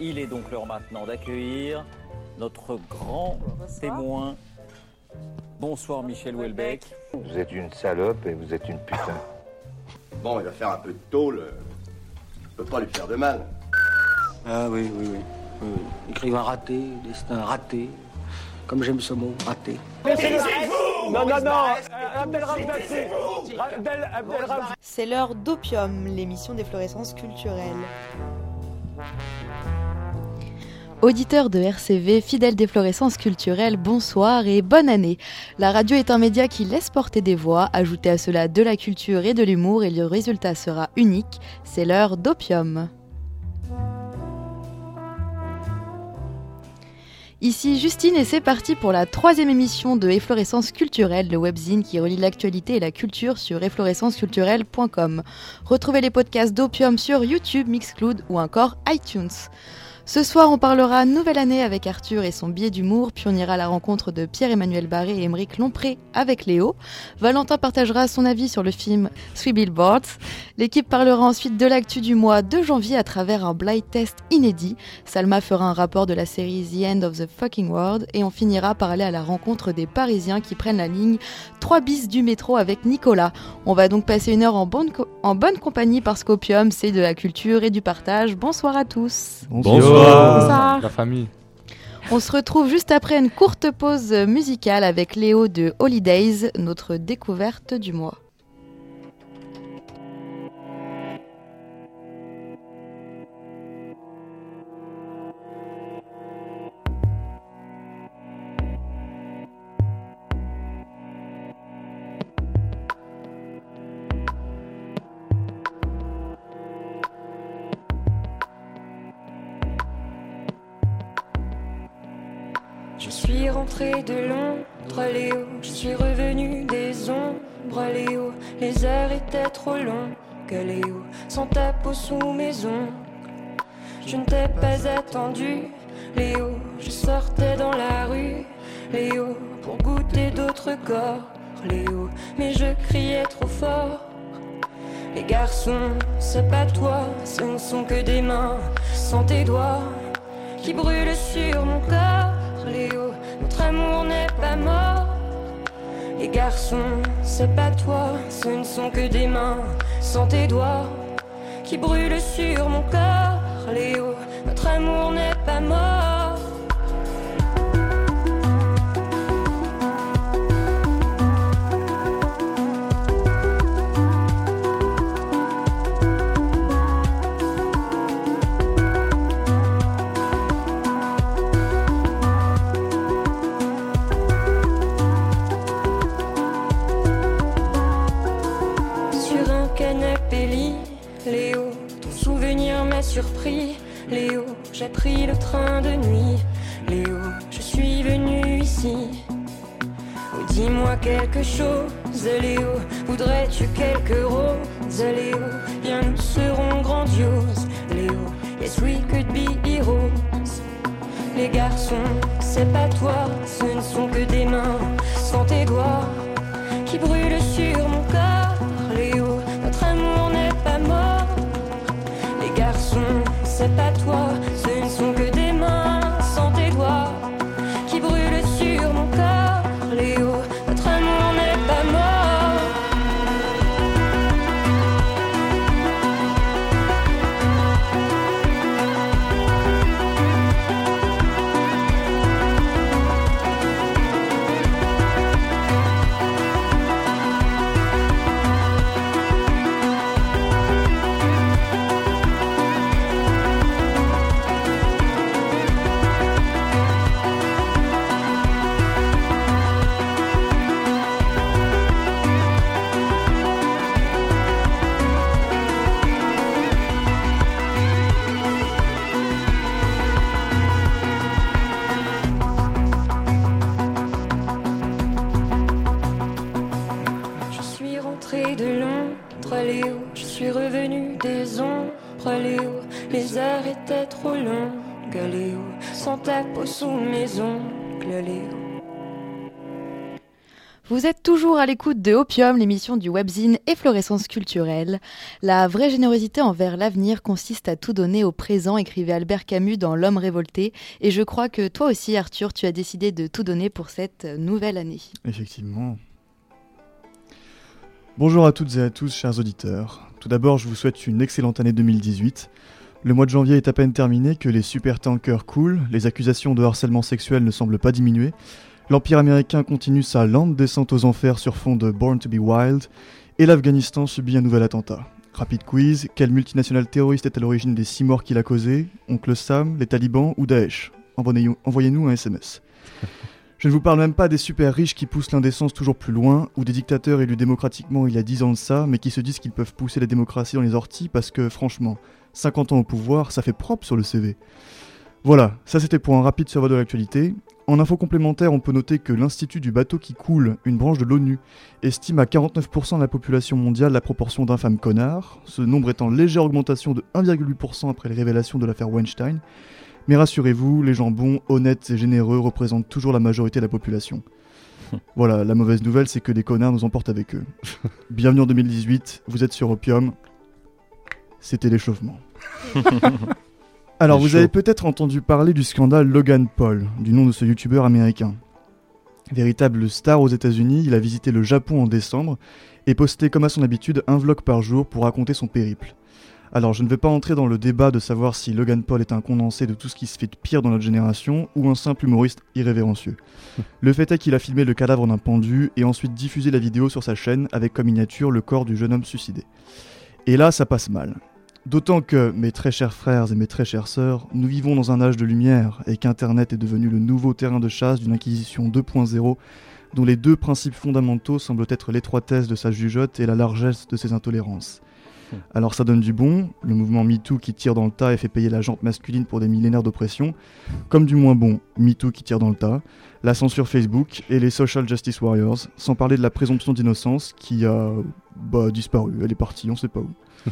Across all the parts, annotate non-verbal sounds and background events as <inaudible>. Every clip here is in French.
Il est donc l'heure maintenant d'accueillir notre grand témoin. Bonsoir Michel Houellebecq. Vous êtes une salope et vous êtes une putain. Bon, il va faire un peu de tôle. Je peux pas lui faire de mal. Ah oui, oui, oui. oui, oui. Écrivain raté, destin raté. Comme j'aime ce mot, raté. Non, non, non Abdelrahman C'est l'heure d'Opium, l'émission d'efflorescence culturelle. Auditeurs de RCV, fidèles d'efflorescence culturelle, bonsoir et bonne année. La radio est un média qui laisse porter des voix, ajoutez à cela de la culture et de l'humour et le résultat sera unique. C'est l'heure d'Opium. Ici Justine et c'est parti pour la troisième émission de Efflorescence culturelle, le webzine qui relie l'actualité et la culture sur efflorescenceculturelle.com. Retrouvez les podcasts d'Opium sur YouTube, Mixcloud ou encore iTunes. Ce soir, on parlera Nouvelle Année avec Arthur et son biais d'humour, puis on ira à la rencontre de Pierre-Emmanuel Barré et Émeric Lompré avec Léo. Valentin partagera son avis sur le film Three Billboards. L'équipe parlera ensuite de l'actu du mois de janvier à travers un blind test inédit. Salma fera un rapport de la série The End of the Fucking World et on finira par aller à la rencontre des Parisiens qui prennent la ligne 3 bis du métro avec Nicolas. On va donc passer une heure en bonne, compagnie parce qu'Opium, c'est de la culture et du partage. Bonsoir à tous. Bonsoir. Bonsoir. La famille. On se retrouve juste après une courte pause musicale avec Léo de Holidays, notre découverte du mois. Je suis rentré de Londres, Léo. Je suis revenu des ombres, Léo. Les heures étaient trop longues, Léo. Sans ta peau sous mes ongles. Je ne t'ai pas attendu, Léo. Je sortais dans la rue, Léo, pour goûter d'autres corps, Léo. Mais je criais trop fort. Les garçons, c'est pas toi, ce ne sont que des mains sans tes doigts qui brûlent sur mon corps, Léo. Notre amour n'est pas mort. Les garçons, c'est pas toi, ce ne sont que des mains sans tes doigts qui brûlent sur mon corps, Léo. Notre amour n'est pas mort. L'écoute de Opium, l'émission du webzine Efflorescence culturelle. La vraie générosité envers l'avenir consiste à tout donner au présent, écrivait Albert Camus dans L'homme révolté. Et je crois que toi aussi, Arthur, tu as décidé de tout donner pour cette nouvelle année. Effectivement. Bonjour à toutes et à tous, chers auditeurs. Tout d'abord, je vous souhaite une excellente année 2018. Le mois de janvier est à peine terminé que les super tankers coulent, les accusations de harcèlement sexuel ne semblent pas diminuer, L'Empire américain continue sa lente descente aux enfers sur fond de Born to be Wild, et l'Afghanistan subit un nouvel attentat. Rapide quiz, quelle multinationale terroriste est à l'origine des six morts qu'il a causés Oncle Sam, les talibans ou Daesh? Envoyez-nous un SMS. Je ne vous parle même pas des super riches qui poussent l'indécence toujours plus loin, ou des dictateurs élus démocratiquement il y a 10 ans de ça, mais qui se disent qu'ils peuvent pousser la démocratie dans les orties parce que, franchement, 50 ans au pouvoir, ça fait propre sur le CV. Voilà, ça c'était pour un rapide survol de l'actualité. En info complémentaire, on peut noter que l'Institut du bateau qui coule, une branche de l'ONU, estime à 49% de la population mondiale la proportion d'infâmes connards, ce nombre étant légère augmentation de 1,8% après les révélations de l'affaire Weinstein. Mais rassurez-vous, les gens bons, honnêtes et généreux représentent toujours la majorité de la population. <laughs> voilà, la mauvaise nouvelle, c'est que des connards nous emportent avec eux. <laughs> Bienvenue en 2018, vous êtes sur Opium. C'était l'échauffement. <laughs> Alors, vous avez peut-être entendu parler du scandale Logan Paul, du nom de ce youtubeur américain. Véritable star aux États-Unis, il a visité le Japon en décembre et posté comme à son habitude un vlog par jour pour raconter son périple. Alors, je ne vais pas entrer dans le débat de savoir si Logan Paul est un condensé de tout ce qui se fait de pire dans notre génération ou un simple humoriste irrévérencieux. <laughs> le fait est qu'il a filmé le cadavre d'un pendu et ensuite diffusé la vidéo sur sa chaîne avec comme miniature le corps du jeune homme suicidé. Et là, ça passe mal. D'autant que, mes très chers frères et mes très chères sœurs, nous vivons dans un âge de lumière et qu'Internet est devenu le nouveau terrain de chasse d'une Inquisition 2.0 dont les deux principes fondamentaux semblent être l'étroitesse de sa jugeote et la largesse de ses intolérances. Hmm. Alors ça donne du bon, le mouvement MeToo qui tire dans le tas et fait payer la jante masculine pour des millénaires d'oppression, comme du moins bon, MeToo qui tire dans le tas, la censure Facebook et les social justice warriors, sans parler de la présomption d'innocence qui a bah, disparu, elle est partie, on sait pas où. <laughs>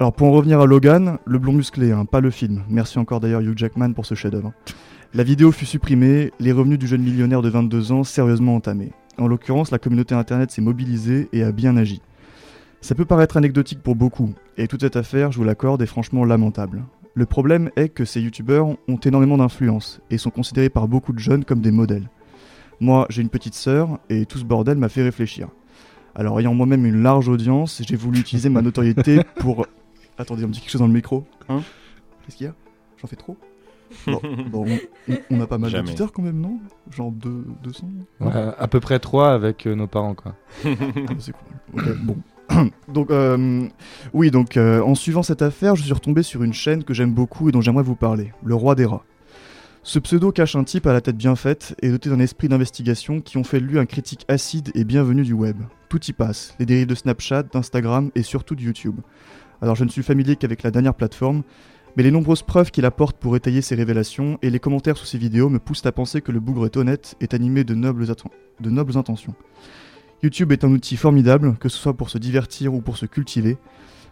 Alors pour en revenir à Logan, le blond musclé, hein, pas le film. Merci encore d'ailleurs Hugh Jackman pour ce chef-d'œuvre. La vidéo fut supprimée, les revenus du jeune millionnaire de 22 ans sérieusement entamés. En l'occurrence, la communauté internet s'est mobilisée et a bien agi. Ça peut paraître anecdotique pour beaucoup, et toute cette affaire, je vous l'accorde, est franchement lamentable. Le problème est que ces youtubeurs ont énormément d'influence et sont considérés par beaucoup de jeunes comme des modèles. Moi, j'ai une petite sœur et tout ce bordel m'a fait réfléchir. Alors, ayant moi-même une large audience, j'ai voulu utiliser ma notoriété pour Attendez, on me dit quelque chose dans le micro. Hein Qu'est-ce qu'il y a? J'en fais trop <laughs> bon, on, a pas mal d'auditeurs quand même, non? Genre 200 ouais, À peu près 3 avec euh, nos parents, quoi. <laughs> Ah, c'est cool. bon. <coughs> donc, euh, oui, donc euh, en suivant cette affaire, je suis retombé sur une chaîne que j'aime beaucoup et dont j'aimerais vous parler, Le Roi des Rats. Ce pseudo cache un type à la tête bien faite et doté d'un esprit d'investigation qui ont fait de lui un critique acide et bienvenu du web. Tout y passe, les dérives de Snapchat, d'Instagram et surtout de YouTube. Alors je ne suis familier qu'avec la dernière plateforme, mais les nombreuses preuves qu'il apporte pour étayer ses révélations et les commentaires sous ses vidéos me poussent à penser que le bougre est honnête, est animé de nobles, de nobles intentions. YouTube est un outil formidable, que ce soit pour se divertir ou pour se cultiver.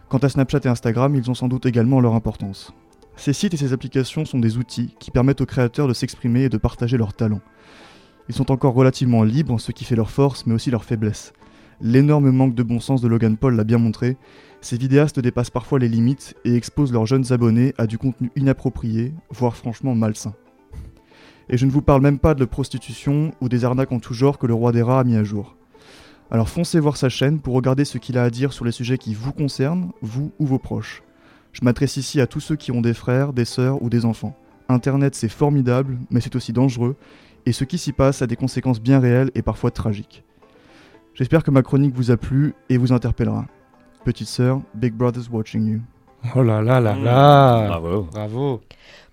Quant à Snapchat et Instagram, ils ont sans doute également leur importance. Ces sites et ces applications sont des outils qui permettent aux créateurs de s'exprimer et de partager leurs talents. Ils sont encore relativement libres, ce qui fait leur force mais aussi leur faiblesse. L'énorme manque de bon sens de Logan Paul l'a bien montré, ces vidéastes dépassent parfois les limites et exposent leurs jeunes abonnés à du contenu inapproprié, voire franchement malsain. Et je ne vous parle même pas de prostitution ou des arnaques en tout genre que le roi des rats a mis à jour. Alors foncez voir sa chaîne pour regarder ce qu'il a à dire sur les sujets qui vous concernent, vous ou vos proches. Je m'adresse ici à tous ceux qui ont des frères, des sœurs ou des enfants. Internet c'est formidable, mais c'est aussi dangereux, et ce qui s'y passe a des conséquences bien réelles et parfois tragiques. J'espère que ma chronique vous a plu et vous interpellera. Petite sœur, Big Brother's watching you. Oh là là là là Bravo. Bravo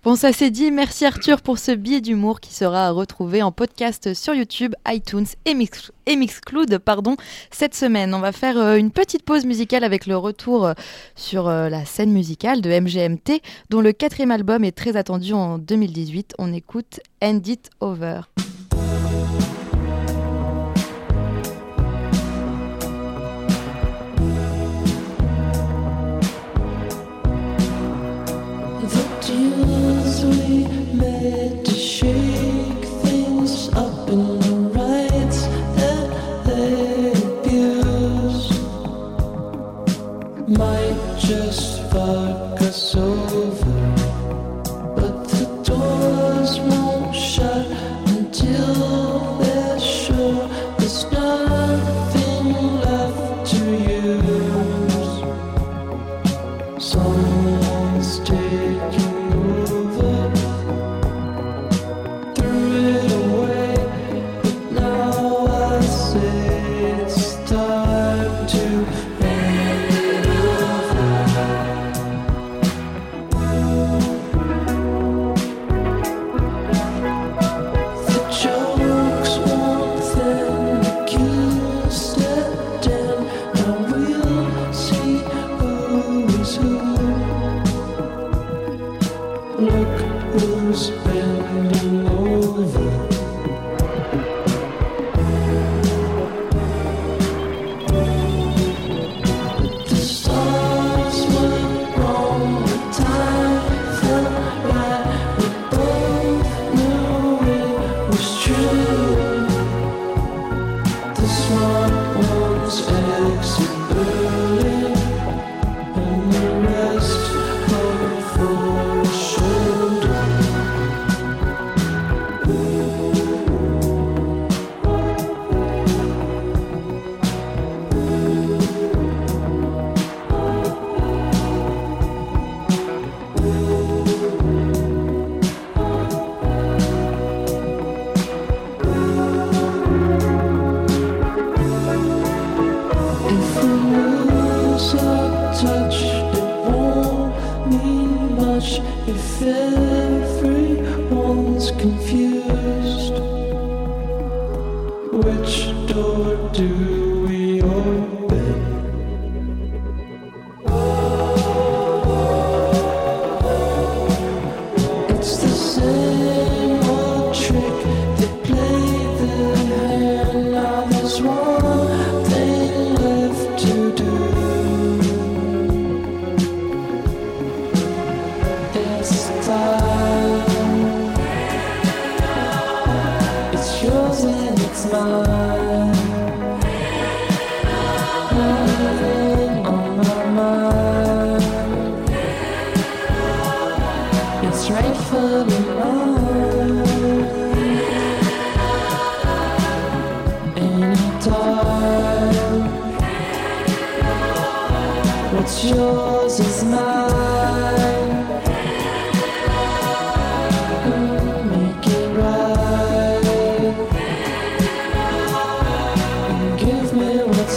Bon, ça c'est dit. Merci Arthur pour ce billet d'humour qui sera retrouvé en podcast sur YouTube, iTunes et, Mix et Mixcloud pardon, cette semaine. On va faire euh, une petite pause musicale avec le retour euh, sur euh, la scène musicale de MGMT, dont le quatrième album est très attendu en 2018. On écoute End It Over.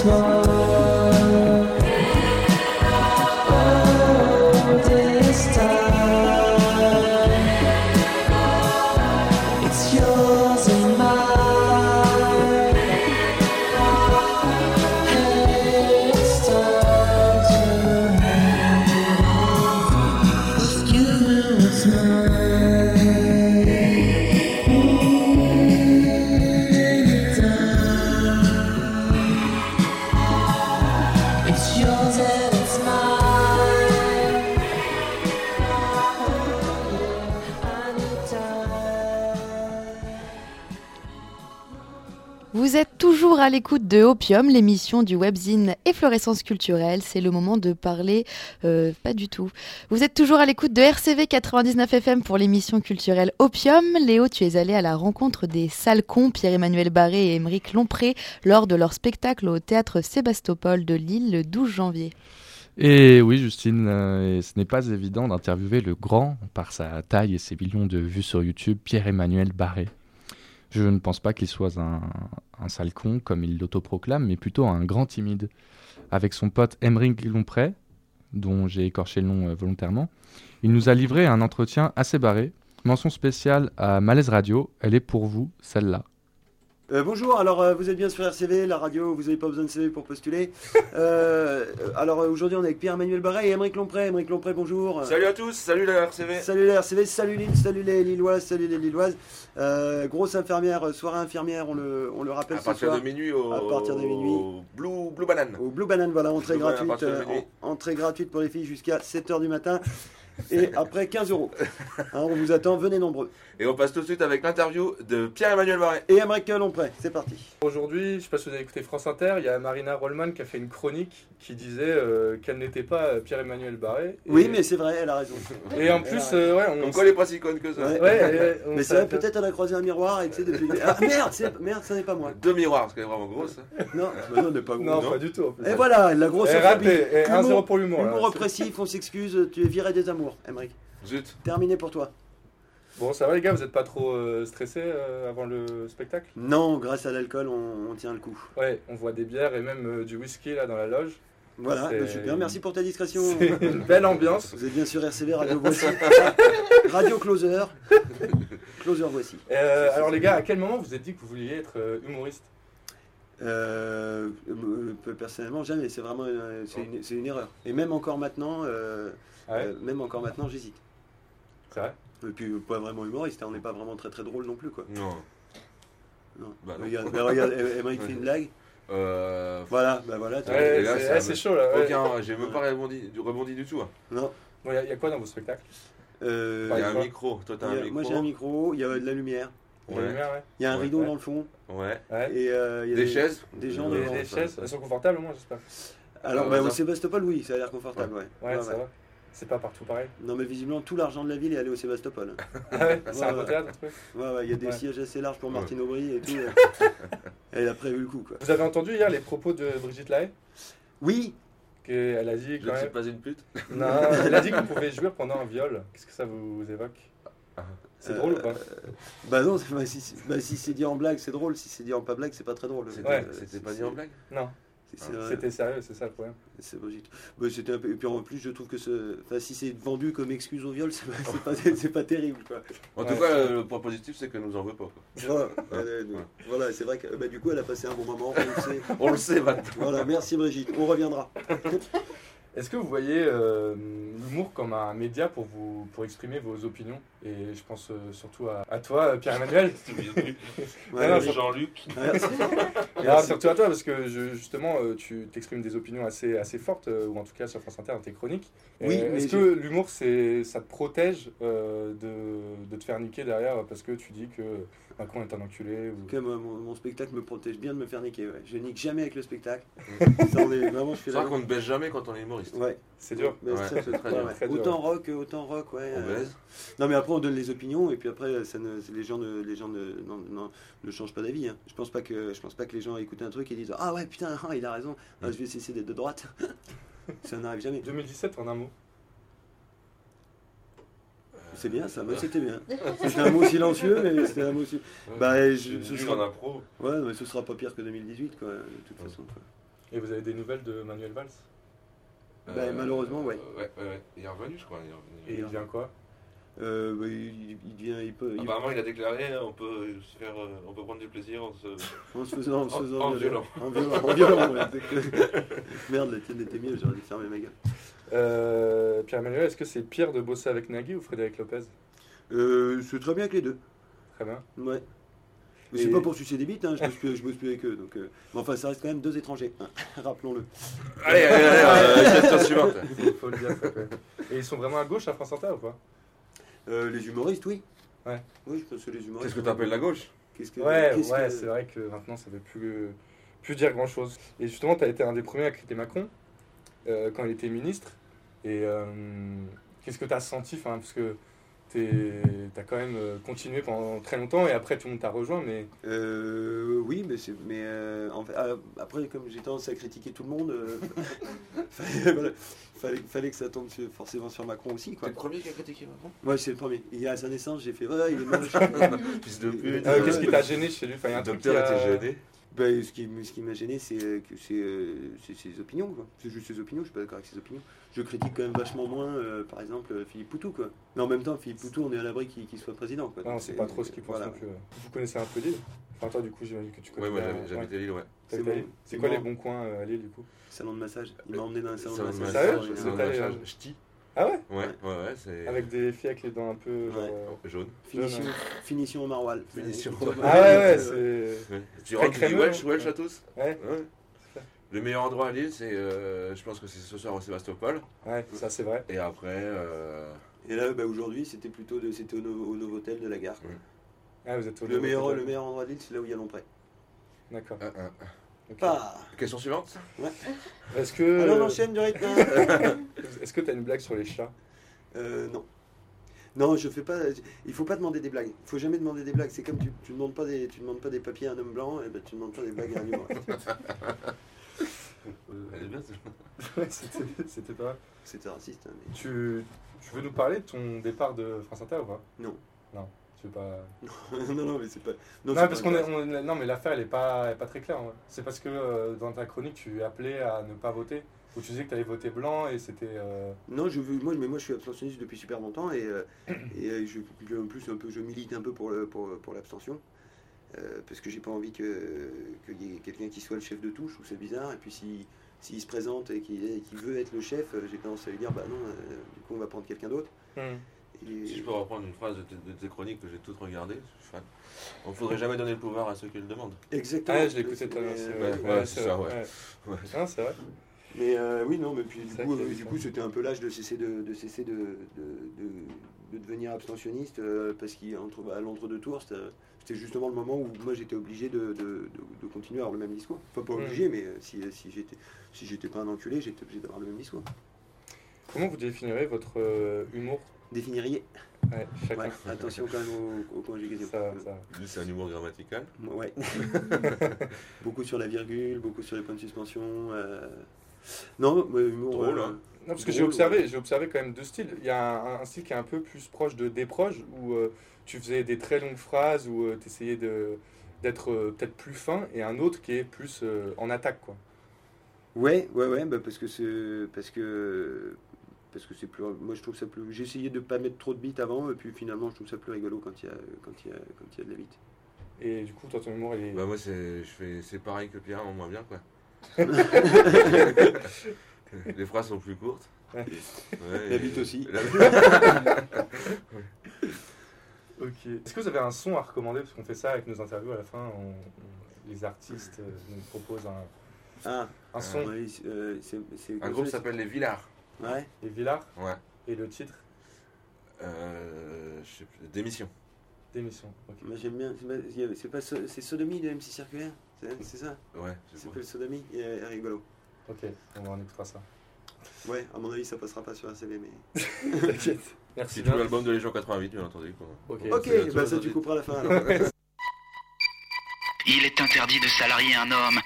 Me l'écoute de Opium, l'émission du webzine Efflorescence culturelle. C'est le moment de parler. euh, pas du tout. Vous êtes toujours à l'écoute de RCV 99 FM pour l'émission culturelle Opium. Léo, tu es allé à la rencontre des Salcons, Pierre-Emmanuel Barré et Émeric Lompré, lors de leur spectacle au théâtre Sébastopol de Lille le 12 janvier. Et oui, Justine, euh, et ce n'est pas évident d'interviewer le grand, par sa taille et ses millions de vues sur YouTube, Pierre-Emmanuel Barré. Je ne pense pas qu'il soit un, un sale con, comme il l'autoproclame, mais plutôt un grand timide. Avec son pote Emeric Lompré, dont j'ai écorché le nom euh, volontairement, il nous a livré un entretien assez barré. Mention spéciale à Malaise Radio, elle est pour vous, celle-là. Euh, bonjour, alors euh, vous êtes bien sur RCV, la radio, vous n'avez pas besoin de CV pour postuler. <laughs> Euh, alors euh, aujourd'hui on est avec Pierre-Emmanuel Barret et Émeric Lompré. Émeric Lompré, bonjour. Salut à tous, salut la RCV. Salut la RCV, salut Lille, salut les Lilloises, salut les Lilloises. Euh, grosse infirmière, soirée infirmière, on le, on le rappelle À ce partir soir. de minuit au, À partir de minuit. au Blue, Blue Banane. Au Blue Banane, voilà, entrée Blue gratuite, euh, entrée gratuite pour les filles jusqu'à 7h du matin. Et après 15 euros. Hein, on vous attend, venez nombreux. Et on passe tout de suite avec l'interview de Pierre-Emmanuel Barret. Et Émeric Lompré, c'est parti. Aujourd'hui, je sais pas si vous avez écouté France Inter, il y a Marina Rollman qui a fait une chronique qui disait euh, qu'elle n'était pas euh, Pierre-Emmanuel Barré. Et- Oui, mais c'est vrai, elle a raison. <laughs> Et en Elle a plus, euh, ouais, on Comme quoi, elle est pas si conne que ça. Ouais. Ouais, ouais, on mais c'est vrai, peut-être elle a croisé un miroir et tu sais depuis. Ah merde, c'est- merde, ça n'est pas moi. Deux miroirs, parce qu'elle est vraiment grosse. hein. Non, bah non, on n'est pas gros. Non, Non. pas du tout. en plus. Et voilà, la grosse. Eh, Humour- 1-0 pour l'humour, là. Humour oppressif, on s'excuse, tu es viré des amours, Emmerich. Zut. Terminé pour toi. Bon, ça va les gars, vous êtes pas trop euh, stressés euh, avant le spectacle? Non, grâce à l'alcool, on, on tient le coup. Ouais, on voit des bières et même euh, du whisky là dans la loge. Voilà, bah, super, merci pour ta discrétion. C'est une belle ambiance. Vous êtes bien sûr RCV, Radio Voici. <laughs> Radio Closer. Closer Voici. Euh, alors les gars, à quel moment vous êtes dit que vous vouliez être humoriste? Personnellement, jamais. C'est vraiment une, c'est une, erreur. Et même encore maintenant, Ouais. euh, même encore maintenant, j'hésite. C'est vrai Et puis euh, pas vraiment humoriste, hein, on n'est pas vraiment très très drôle non plus quoi. Non. Non. Bah non. Regarde, bah, regarde, Emmerich <laughs> fait une blague. Euh... Voilà, bah voilà. Ouais, c'est- me- chaud, là, ouais. Aucun, j'ai même pas rebondi, du- rebondi du tout. hein. Non. Il y, a- y a quoi dans vos spectacles? Euh, Il y a un micro. Toi, t'as il y un micro. Moi j'ai un micro, il y a de la lumière. Il y a la lumière, ouais. Il y a un rideau Ouais. dans le fond. Ouais. Et euh, il y a Des chaises Des gens devant. les chaises, elles sont confortables au moins, j'espère. Alors, bah, au Sébastopol, oui, ça a l'air confortable, ouais. Ouais, ça va. C'est pas partout pareil. Non, mais visiblement, tout l'argent de la ville est allé au Sébastopol. <laughs> Ah ouais, c'est Ouais, un beau ouais. truc. Ouais, ouais, il y a des Ouais. sièges assez larges pour Ouais. Martine Aubry et tout. <laughs> Elle a prévu le coup, quoi. Vous avez entendu hier les propos de Brigitte Lahaye? Oui Elle a dit Je quand ne suis même. pas une pute. Non, elle a dit qu'on pouvait jouir pendant un viol. Qu'est-ce que ça vous évoque? C'est Euh, drôle ou pas? Bah non, bah, si, bah, si c'est dit en blague, c'est drôle. Si c'est dit en pas blague, c'est pas très drôle. C'était Euh, c'est- pas dit en blague? Non. Vrai. C'était sérieux, c'est ça le problème. C'est Brigitte. Bah, c'était un peu... Et puis en plus, je trouve que ce... enfin, si c'est vendu comme excuse au viol, c'est pas, c'est pas, pas terrible, quoi. En Ouais, tout cas, le point positif, c'est qu'elle nous en veut pas. quoi. Voilà, euh, voilà, c'est vrai que bah, du coup, elle a passé un bon moment. On le sait. <laughs> On le sait maintenant. Voilà, merci Brigitte. On reviendra. <laughs> Est-ce que vous voyez euh, l'humour comme un média pour vous pour exprimer vos opinions? Et je pense euh, surtout à, à toi, Pierre-Emmanuel. <laughs> Ouais, sur- Jean-Luc. <laughs> Surtout à toi, parce que je- justement, euh, tu t'exprimes des opinions assez, assez fortes, euh, ou en tout cas sur France Inter, dans tes chroniques. Oui, Euh, Est-ce que l'humour, c'est, ça te protège euh, de, de te faire niquer derrière parce que tu dis que Macron est un enculé ou... Que mon, spectacle me protège bien de me faire niquer. Ouais. Je nique jamais avec le spectacle. Ça, on est- vraiment, je fais C'est vrai qu'on ne baisse jamais quand on est humoriste. Ouais. C'est dur. Ouais, c'est très. Très Autant rock, autant rock, ouais. On euh. baise. Non mais après on donne les opinions et puis après ça ne, les gens ne, les gens ne, non, non, ne changent pas d'avis. hein. Je pense pas que je pense pas que les gens écoutent un truc et disent ah ouais putain ah, <laughs> il a raison Ah, je vais cesser d'être de droite. <laughs> ça n'arrive jamais. 2017 en un mot. C'est bien ça, ouais, c'était bien. <laughs> C'était un mot silencieux mais c'était un mot. si- Bah je, ce sera- en impro. Ouais mais ce sera pas pire que 2018 quoi de toute façon. quoi. Et vous avez des nouvelles de Manuel Valls? Bah, malheureusement, ouais. Euh, ouais, ouais, ouais. Il est revenu, je crois. Il est revenu. Et il devient quoi? Euh, bah, il, il devient il peut il- Apparemment, il a déclaré on peut se faire, euh, on peut prendre du plaisir en se. <laughs> en se faisant en, se faisant en violer. violent. En violent. En violent, ouais. <laughs> Merde la tienne était mieux j'aurais dû fermer ma gueule. Euh, Pierre-Emmanuel, est-ce que c'est pire de bosser avec Nagui ou Frédéric Lopez Euh, c'est très bien avec les deux. Très bien. Ouais. Mais Et- c'est pas pour sucer des bites, hein, je bosse plus, je bosse plus avec eux. Donc, euh, Mais enfin, ça reste quand même deux étrangers, hein, <laughs> rappelons-le. Allez, allez, allez, question <laughs> suivante. Faut, le dire, ça. Et ils sont vraiment à gauche à France Inter ou pas? Euh, les humoristes, oui. Ouais. Oui, je pense que les humoristes. Qu'est-ce que tu appelles la gauche? Qu'est-ce que, Ouais, qu'est-ce ouais, que- c'est vrai que maintenant ça veut plus, plus dire grand chose. Et justement, tu as été un des premiers à critiquer Macron euh, quand il était ministre. Et euh, qu'est-ce que tu as senti enfin, Parce que tu as quand même euh, continué pendant très longtemps et après tout le monde t'a rejoint. Mais Euh, oui, mais, c'est- mais euh, en fait, ah, après, comme j'ai tendance à critiquer tout le monde, euh, <laughs> fallait, voilà, fallait, fallait que ça tombe sur- forcément sur Macron aussi. T'es Quoi. le premier qui a critiqué Macron? Moi, c'est le premier. Il à sa naissance, j'ai fait Ouais, il est moche. <laughs> Fils de pute. euh, qu'est-ce qui t'a gêné chez lui? Enfin, il y a un Le docteur qui a- était gêné. Ben, ce qui, ce qui m'a gêné, c'est euh, que c'est euh, c'est ses opinions. quoi. C'est juste ses opinions, je suis pas d'accord avec ses opinions. Je critique quand même vachement moins, euh, par exemple, Philippe Poutou. Quoi. Mais en même temps, Philippe Poutou, on est à l'abri qu'il soit président. Quoi. Non, c'est pas trop ce qu'il pense voilà. non plus. ouais. Vous connaissez un peu Lille? Enfin, toi, du coup, j'imagine que tu connais. Ouais, bien, j'habite- ouais. à Lille, ouais. C'est quoi bon. les bons coins euh, à Lille, du coup? Salon de massage. Il m'a emmené dans un salon, Salon de de massage. Sérieux? massage, Ah ouais Ouais, ouais, ouais, c'est. Avec des filles avec les dents un peu. genre, Ouais. euh, Jaune. Finition, finition au maroilles. Finition. Ah ouais, ouais, c'est. Ouais. Tu rentres, crémeux, Welsh, hein. Welsh à tous Ouais, Ouais. Le meilleur endroit à Lille, c'est. euh, je pense que c'est ce soir au Sébastopol. ouais, ça c'est vrai. Et après. euh, Et là, bah, aujourd'hui, c'était plutôt de, c'était au, Novo- au Novotel de la gare. Ah, vous êtes au Le, meilleur, le meilleur endroit de l'île, c'est là où il y a Lompré. D'accord. un, un. Pas Question suivante Est-ce que. Alors, on enchaîne du rythme. <laughs> Est-ce que t'as une blague sur les chats? Euh, non. Non, je fais pas. Il faut pas demander des blagues. Il faut jamais demander des blagues. C'est comme tu, tu demandes pas des, tu demandes pas des papiers à un homme blanc, et ben tu demandes pas des blagues à un humoriste. <laughs> Elle est bien, celle-là. <laughs> Ouais, c'était c'était pas. C'était raciste. hein, mais- Tu, tu veux nous parler de ton départ de France Inter ou pas? Non. Non, veux pas. <laughs> non, non, mais c'est pas. Non, c'est parce qu'on est, grave. on est- non mais l'affaire elle est pas, elle est pas très claire. vrai. C'est parce que euh, dans ta chronique tu appelais à ne pas voter ou tu disais que tu allais voter blanc et c'était. euh, Non, je veux, moi, mais moi, je suis abstentionniste depuis super longtemps et, euh, <clears throat> et euh, je, je- en plus un peu, je milite un peu pour le, pour, pour l'abstention euh, parce que j'ai pas envie que qu'il y ait quelqu'un qui soit le chef de tout. Je trouve ça bizarre. Et puis si s'il se présente et qu'il et qu'il veut être le chef, euh, j'ai tendance à lui dire bah non, euh, du coup on va prendre quelqu'un d'autre. Et- Si je peux reprendre une phrase de tes, de tes chroniques que j'ai toutes regardées, je suis fan. On ne faudrait jamais donner le pouvoir à ceux qui le demandent. Exactement. Ah, je l'ai écouté tout à l'heure c'est c'est ça, vrai, ouais. ouais. Ouais. Non, c'est vrai. Mais euh, oui, non, mais puis du coup, euh, eu du coup, c'était un peu l'âge de cesser de, de cesser de, de, de- de devenir abstentionniste euh, parce qu'à l'entre-deux tours, c'était justement le moment où moi j'étais obligé de, de- de- de continuer à avoir le même discours. Enfin, pas obligé, mais si, si j'étais si j'étais pas un enculé, j'étais obligé d'avoir le même discours. Comment vous définirez votre euh, humour? Définiriez Ouais, chacun. Ouais, attention quand même aux, aux conjugaisons. Ça, ça. Lui, c'est un humour grammatical. Ouais. <laughs> beaucoup sur la virgule, beaucoup sur les points de suspension. euh, Non, mais humour. Drôle, euh, hein. Non, parce que j'ai observé, ouais. j'ai observé quand même deux styles. Il y a un, un style qui est un peu plus proche de Desproges, où euh, tu faisais des très longues phrases, où tu essayais de, d'être euh, peut-être plus fin, et un autre qui est plus euh, en attaque. Quoi. Ouais, ouais, ouais, bah parce que c'est parce que parce que c'est plus. Moi, je trouve ça plus. J'ai essayé de pas mettre trop de beats avant, et puis finalement, je trouve ça plus rigolo quand il y a quand il y a quand il y a de la beat. Et du coup, toi, ton humour, il est. Bah moi c'est je fais c'est pareil que Pierre en moins bien quoi. <laughs> Les phrases sont plus courtes. Ouais. Ouais, La et- bite aussi. La- <laughs> Ok. Est-ce que vous avez un son à recommander? Parce qu'on fait ça avec nos interviews à la fin. on- les artistes euh, nous proposent un, Ah, un son. ouais, euh, Un groupe s'appelle les Villards. Ouais. Et Villard Ouais. Et le titre Euh, je sais plus, d'émission. d'émission. Ok. Moi, j'aime bien. c'est pas- C'est pas so- c'est sodomie de MC circulaire. C'est c'est ça. Ouais, c'est s'appelle sodomie. Il est rigolo. Ok, on en écoutera ça. Ouais, à mon avis, ça passera pas sur un CV, mais. <laughs> T'inquiète. Merci C'est tout l'album de Légion 88, bien entendu. Quoi. Ok. Ok, bah ça tu couperas la fin. alors. <laughs> Il est interdit de salarier un homme.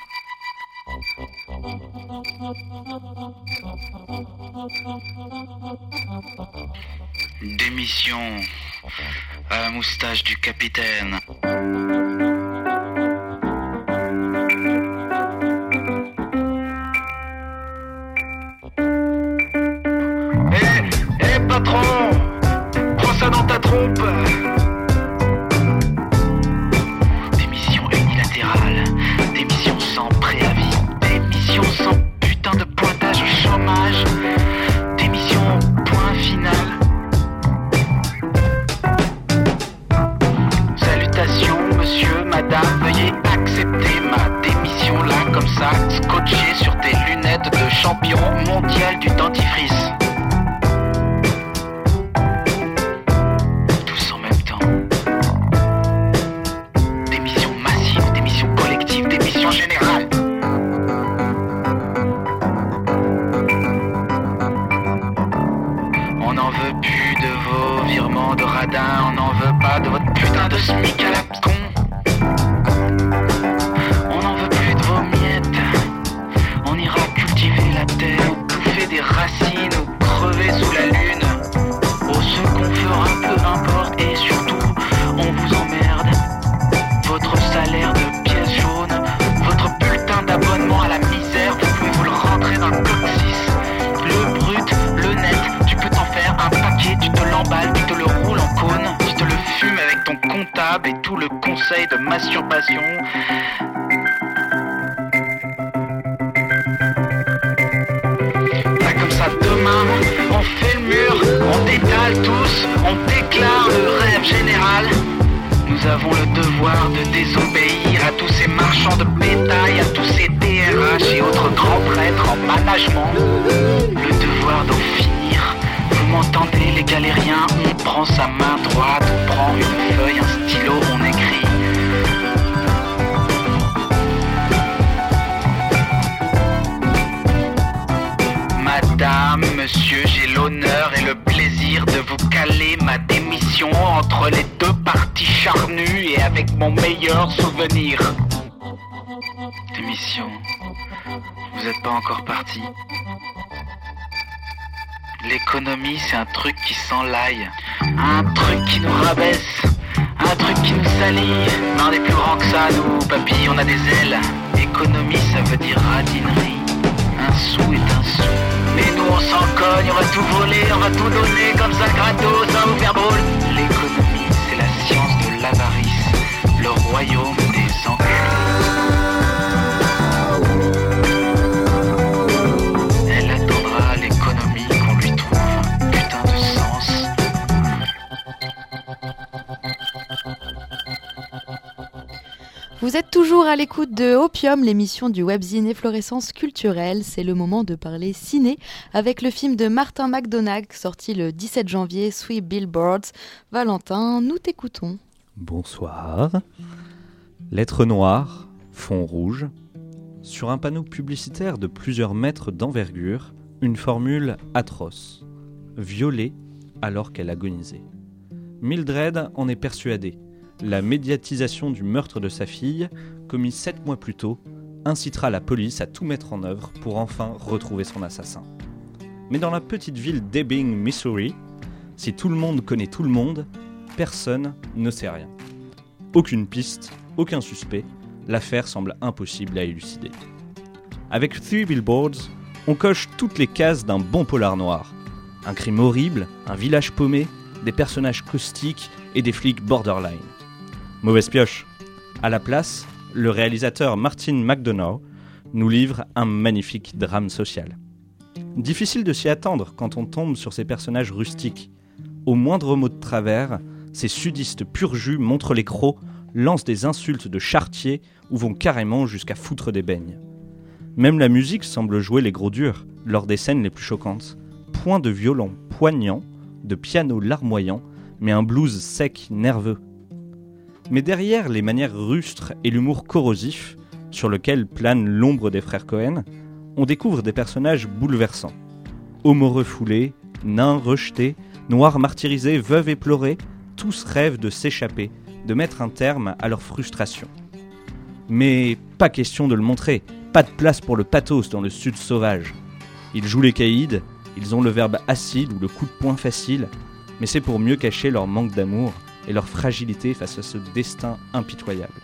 Démission à la moustache du capitaine. La terre, bouffer des racines ou crever sous la lune. Oh, ce qu'on fera, peu importe, et surtout, on vous emmerde. Votre salaire de pièce jaune, votre bulletin d'abonnement à la misère, vous pouvez vous le rentrer dans le coccyx. Le brut, le net, tu peux t'en faire un paquet, tu te l'emballes, tu te le roules en cône, tu te le fumes avec ton comptable et tout le conseil de masturbation. Tous, on déclare le rêve général. Nous avons le devoir de désobéir à tous ces marchands de bétail, à tous ces DRH et autres grands prêtres en management. Le devoir d'en finir. Vous m'entendez les galériens? On prend sa main droite, on prend une feuille, un stylo, on écrit. Madame, monsieur, j'ai l'honneur et le de vous caler ma démission entre les deux parties charnues et avec mon meilleur souvenir. Démission. Vous n'êtes pas encore parti. L'économie, c'est un truc qui s'enlaille. Un truc qui nous rabaisse. Un truc qui nous salit. Mais on est plus grand que ça, nous, papy, on a des ailes. Économie, ça veut dire radinerie. Un sou est un sou. Mais nous, on s'en cogne, on va tout voler, on va tout donner comme ça gratos, ça vous faire drôle. L'économie, c'est la science de l'avarice. Le royaume Vous êtes toujours à l'écoute de Opium, l'émission du webzine Efflorescence culturelle. C'est le moment de parler ciné avec le film de Martin McDonagh sorti le 17 janvier, Sweet Billboards. Valentin, nous t'écoutons. Bonsoir. Lettre noire, fond rouge. Sur un panneau publicitaire de plusieurs mètres d'envergure, une formule atroce. Violée alors qu'elle agonisait. Mildred en est persuadée. La médiatisation du meurtre de sa fille, commis sept mois plus tôt, incitera la police à tout mettre en œuvre pour enfin retrouver son assassin. Mais dans la petite ville d'Ebbing, Missouri, si tout le monde connaît tout le monde, personne ne sait rien. Aucune piste, aucun suspect, l'affaire semble impossible à élucider. Avec Three Billboards, on coche toutes les cases d'un bon polar noir. Un crime horrible, un village paumé, des personnages caustiques et des flics borderline. Mauvaise pioche. À la place, le réalisateur Martin McDonough nous livre un magnifique drame social. Difficile de s'y attendre quand on tombe sur ces personnages rustiques. Au moindre mot de travers, ces sudistes pur jus montrent les crocs, lancent des insultes de chartier ou vont carrément jusqu'à foutre des beignes. Même la musique semble jouer les gros durs lors des scènes les plus choquantes. Point de violon poignant, de piano larmoyant, mais un blues sec, nerveux. Mais derrière les manières rustres et l'humour corrosif, sur lequel plane l'ombre des frères Cohen, on découvre des personnages bouleversants. Homo refoulés, nains rejetés, noirs martyrisés, veuves éplorés, tous rêvent de s'échapper, de mettre un terme à leur frustration. Mais pas question de le montrer, pas de place pour le pathos dans le sud sauvage. Ils jouent les caïds, ils ont le verbe acide ou le coup de poing facile, mais c'est pour mieux cacher leur manque d'amour et leur fragilité face à ce destin impitoyable.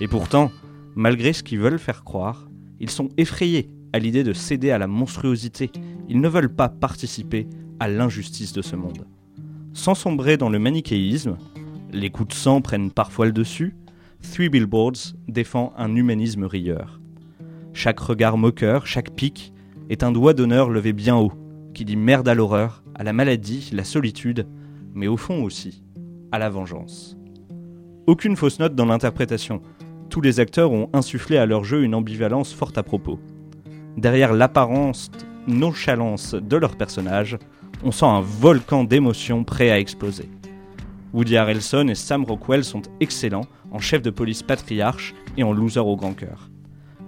Et pourtant, malgré ce qu'ils veulent faire croire, ils sont effrayés à l'idée de céder à la monstruosité, ils ne veulent pas participer à l'injustice de ce monde. Sans sombrer dans le manichéisme, les coups de sang prennent parfois le dessus, Three Billboards défend un humanisme rieur. Chaque regard moqueur, chaque pic, est un doigt d'honneur levé bien haut, qui dit merde à l'horreur, à la maladie, la solitude, mais au fond aussi, à la vengeance. Aucune fausse note dans l'interprétation. Tous les acteurs ont insufflé à leur jeu une ambivalence forte à propos. Derrière l'apparence nonchalance de leur personnage, on sent un volcan d'émotions prêt à exploser. Woody Harrelson et Sam Rockwell sont excellents en chef de police patriarche et en loser au grand cœur.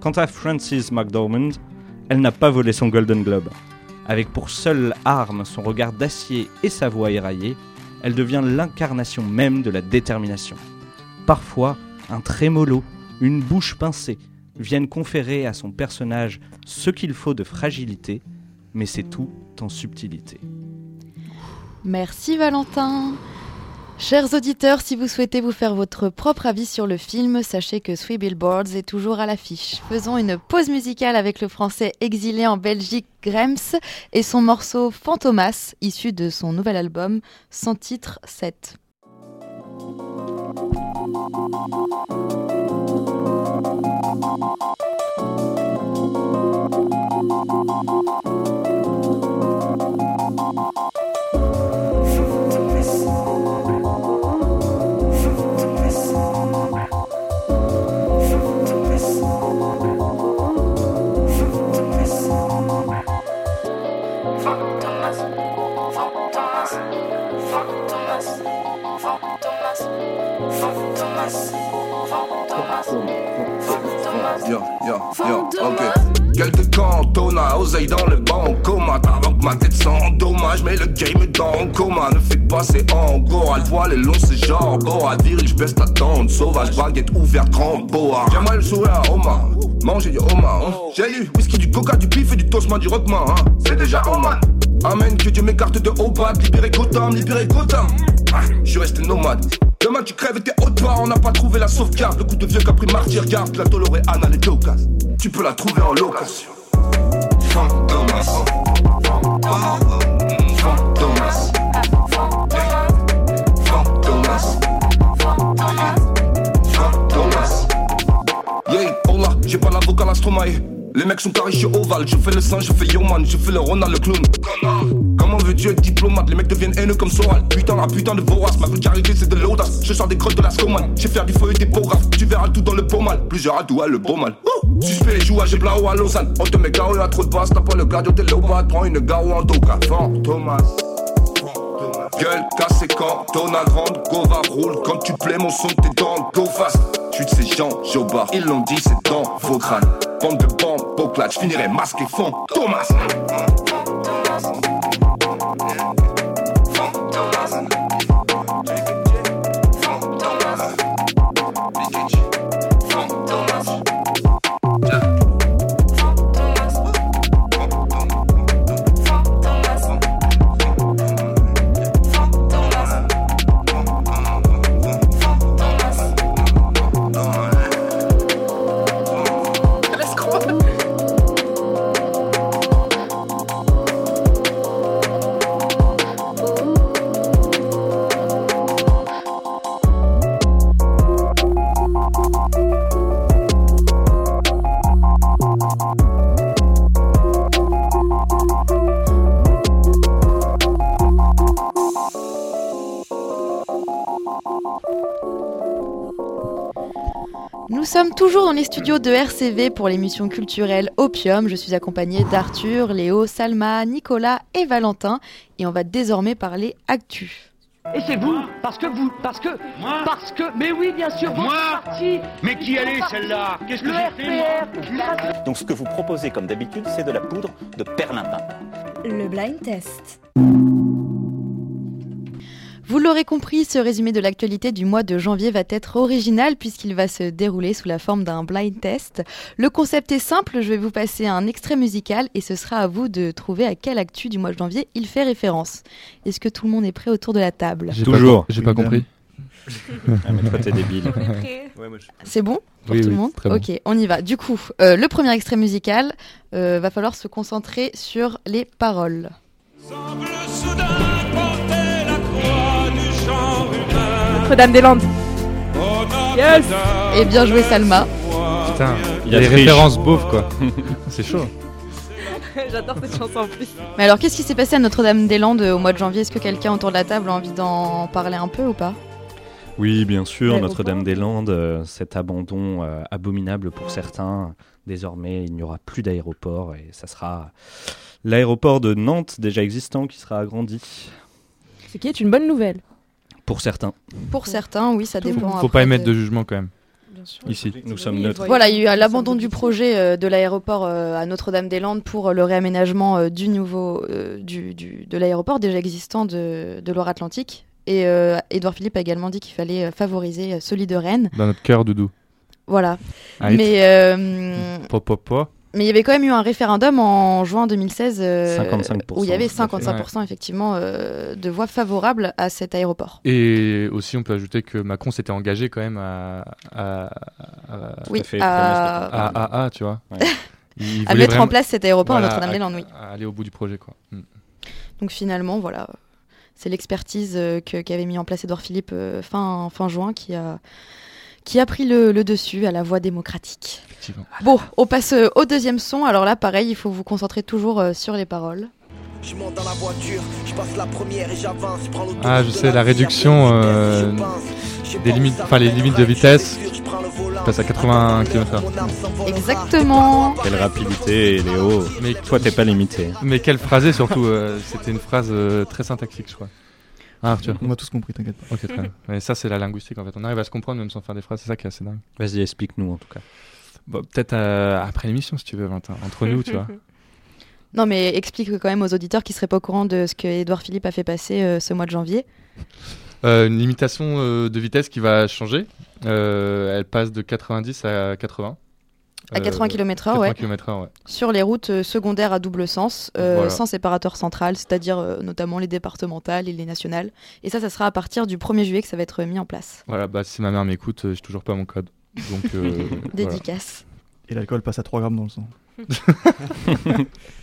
Quant à Frances McDormand, elle n'a pas volé son Golden Globe. Avec pour seule arme son regard d'acier et sa voix éraillée, elle devient l'incarnation même de la détermination. Parfois, un trémolo, une bouche pincée, viennent conférer à son personnage ce qu'il faut de fragilité, mais c'est tout en subtilité. Merci Valentin. Chers auditeurs, si vous souhaitez vous faire votre propre avis sur le film, sachez que Three Billboards est toujours à l'affiche. Faisons une pause musicale avec le français exilé en Belgique Grems et son morceau Fantomas, issu de son nouvel album sans titre 7. Yo, baguette ouverte, grand boa. Le sourire à Oma, manger du homard hein. J'ai lu, whisky, du coca, du pif et du toastman, du rockman hein. C'est déjà Oman Amen, que Dieu m'écarte de haut bas, libéré Gotham, libéré Gotham Je suis resté nomade. Demain tu crèves et t'es haute part, on n'a pas trouvé la sauvegarde. Le coup de vieux qu'a pris Marty, regarde la Dolores, Anna, les Jokers. Tu peux la trouver en location. Fantomas Fantomas Les mecs sont carrés, je suis ovale. Je fais le singe, je fais Yoman, je fais le Ronald le clown. Comment veux-tu être diplomate? Les mecs deviennent haineux comme Soral. Putain, la putain de vorace. Ma vulgarité, c'est de l'audace. Je sors des crottes de la scomane. J'ai faire du feu et des pographes. Tu verras tout dans le beau mal. Plusieurs ouais, le beau mal. Suspect j'ai blau à Lausanne. On te met KO, y'a trop de basse. T'as pas le gladio, t'es léopard. Prends une garo en doka. Thomas. Gueule cassée quand Donald grande Go va roule quand tu plais mon son t'es dans Go fast Tu de ces gens Jobar Ils l'ont dit c'est dans vos Bande de bombes Boclat Je finirai masqué fond. Thomas toujours dans les studios de RCV pour l'émission culturelle Opium. Je suis accompagnée d'Arthur, Léo, Salma, Nicolas et Valentin et on va désormais parler actu. Et c'est vous Parce que vous Parce que Moi Parce que Mais oui, bien sûr, votre Moi parti Mais qui elle est, celle-là Qu'est-ce que j'ai fait, RPR Donc ce que vous proposez comme d'habitude, c'est de la poudre de perlimpin. Le blind test. Vous l'aurez compris, ce résumé de l'actualité du mois de janvier va être original puisqu'il va se dérouler sous la forme d'un blind test. Le concept est simple, je vais vous passer un extrait musical et ce sera à vous de trouver à quelle actu du mois de janvier il fait référence. Est-ce que tout le monde est prêt autour de la table? Com- J'ai pas compris. Ah, mais toi, t'es débile. <laughs> Ouais, moi, je- C'est bon pour Oui, tout oui, le monde bon. Ok, on y va. Du coup, euh, le premier extrait musical, euh, va falloir se concentrer sur les paroles. Notre-Dame-des-Landes. Yes Et bien joué Salma. Putain, Il y a triche. références beaufs quoi. <laughs> C'est chaud. J'adore cette chanson en plus. Mais alors, qu'est-ce qui s'est passé à Notre-Dame-des-Landes euh, au mois de janvier? Est-ce que quelqu'un autour de la table a envie d'en parler un peu ou pas? Oui, bien sûr. Notre-Dame-des-Landes, euh, cet abandon euh, abominable pour certains. Désormais, il n'y aura plus d'aéroport et ça sera l'aéroport de Nantes déjà existant qui sera agrandi. Ce qui est une bonne nouvelle. Pour certains. Pour certains, oui, ça dépend. Faut après pas émettre de jugement quand même. Bien sûr. Ici. Nous sommes neutres. Voilà, il y a eu l'abandon du projet euh, de l'aéroport euh, à Notre-Dame-des-Landes pour euh, le réaménagement euh, du nouveau euh, du, du- de l'aéroport déjà existant de, de Loire-Atlantique. Et euh, Édouard Philippe a également dit qu'il fallait favoriser euh, celui de Rennes. Dans notre cœur, Doudou. Voilà. Aïe. Mais euh, Po, po, po. Mais il y avait quand même eu un référendum en juin 2016 euh, 55%, où il y avait tout à fait. 55% effectivement euh, de voix favorables à cet aéroport. Et aussi, on peut ajouter que Macron s'était engagé quand même à. à, à, Oui, à, à, à- à, tu vois. Ouais. <laughs> Il à mettre vraiment- en place cet aéroport voilà, à Notre-Dame-des-Landes, oui. à- à aller au bout du projet, quoi. Mm. Donc finalement, voilà, c'est l'expertise euh, que- qu'avait mis en place Édouard Philippe euh, fin, fin juin qui a, qui a pris le, le dessus à la voie démocratique. Effectivement. Bon, on passe euh, au deuxième son. Alors là, pareil, il faut vous concentrer toujours euh, sur les paroles. Je monte dans la voiture, je passe la première et j'avance, je prends l'autoroute Ah, je sais, la réduction euh, des limites, enfin les limites de vitesse, je passe à 80 km/h. Exactement. Quelle rapidité, Léo. Mais Toi, t'es pas limité. Mais quelle phrasé surtout, euh, c'était une phrase euh, très syntaxique, je crois. Ah, Arthur. On a tous compris, t'inquiète pas. Ok, très bien. <laughs> Mais ça, c'est la linguistique en fait. On arrive à se comprendre même sans faire des phrases, c'est ça qui est assez dingue. Vas-y, explique-nous en tout cas. Bon, Peut-être euh, après l'émission si tu veux, Valentin. Entre nous, tu vois. <laughs> Non, mais explique quand même aux auditeurs qui seraient pas au courant de ce que Édouard Philippe a fait passer euh, ce mois de janvier. Euh, une limitation euh, de vitesse qui va changer. Euh, elle passe de 90 à 80. À 80 km/h, 80 ouais. km/h, ouais. Sur les routes euh, secondaires à double sens, euh, Voilà. sans séparateur central, c'est-à-dire euh, notamment les départementales et les nationales. Et ça, ça sera à partir du 1er juillet que ça va être mis en place. Voilà, bah si ma mère m'écoute, euh, j'ai toujours pas mon code. Donc, euh, <laughs> voilà. Dédicace. Et l'alcool passe à 3 grammes dans le sang. <laughs>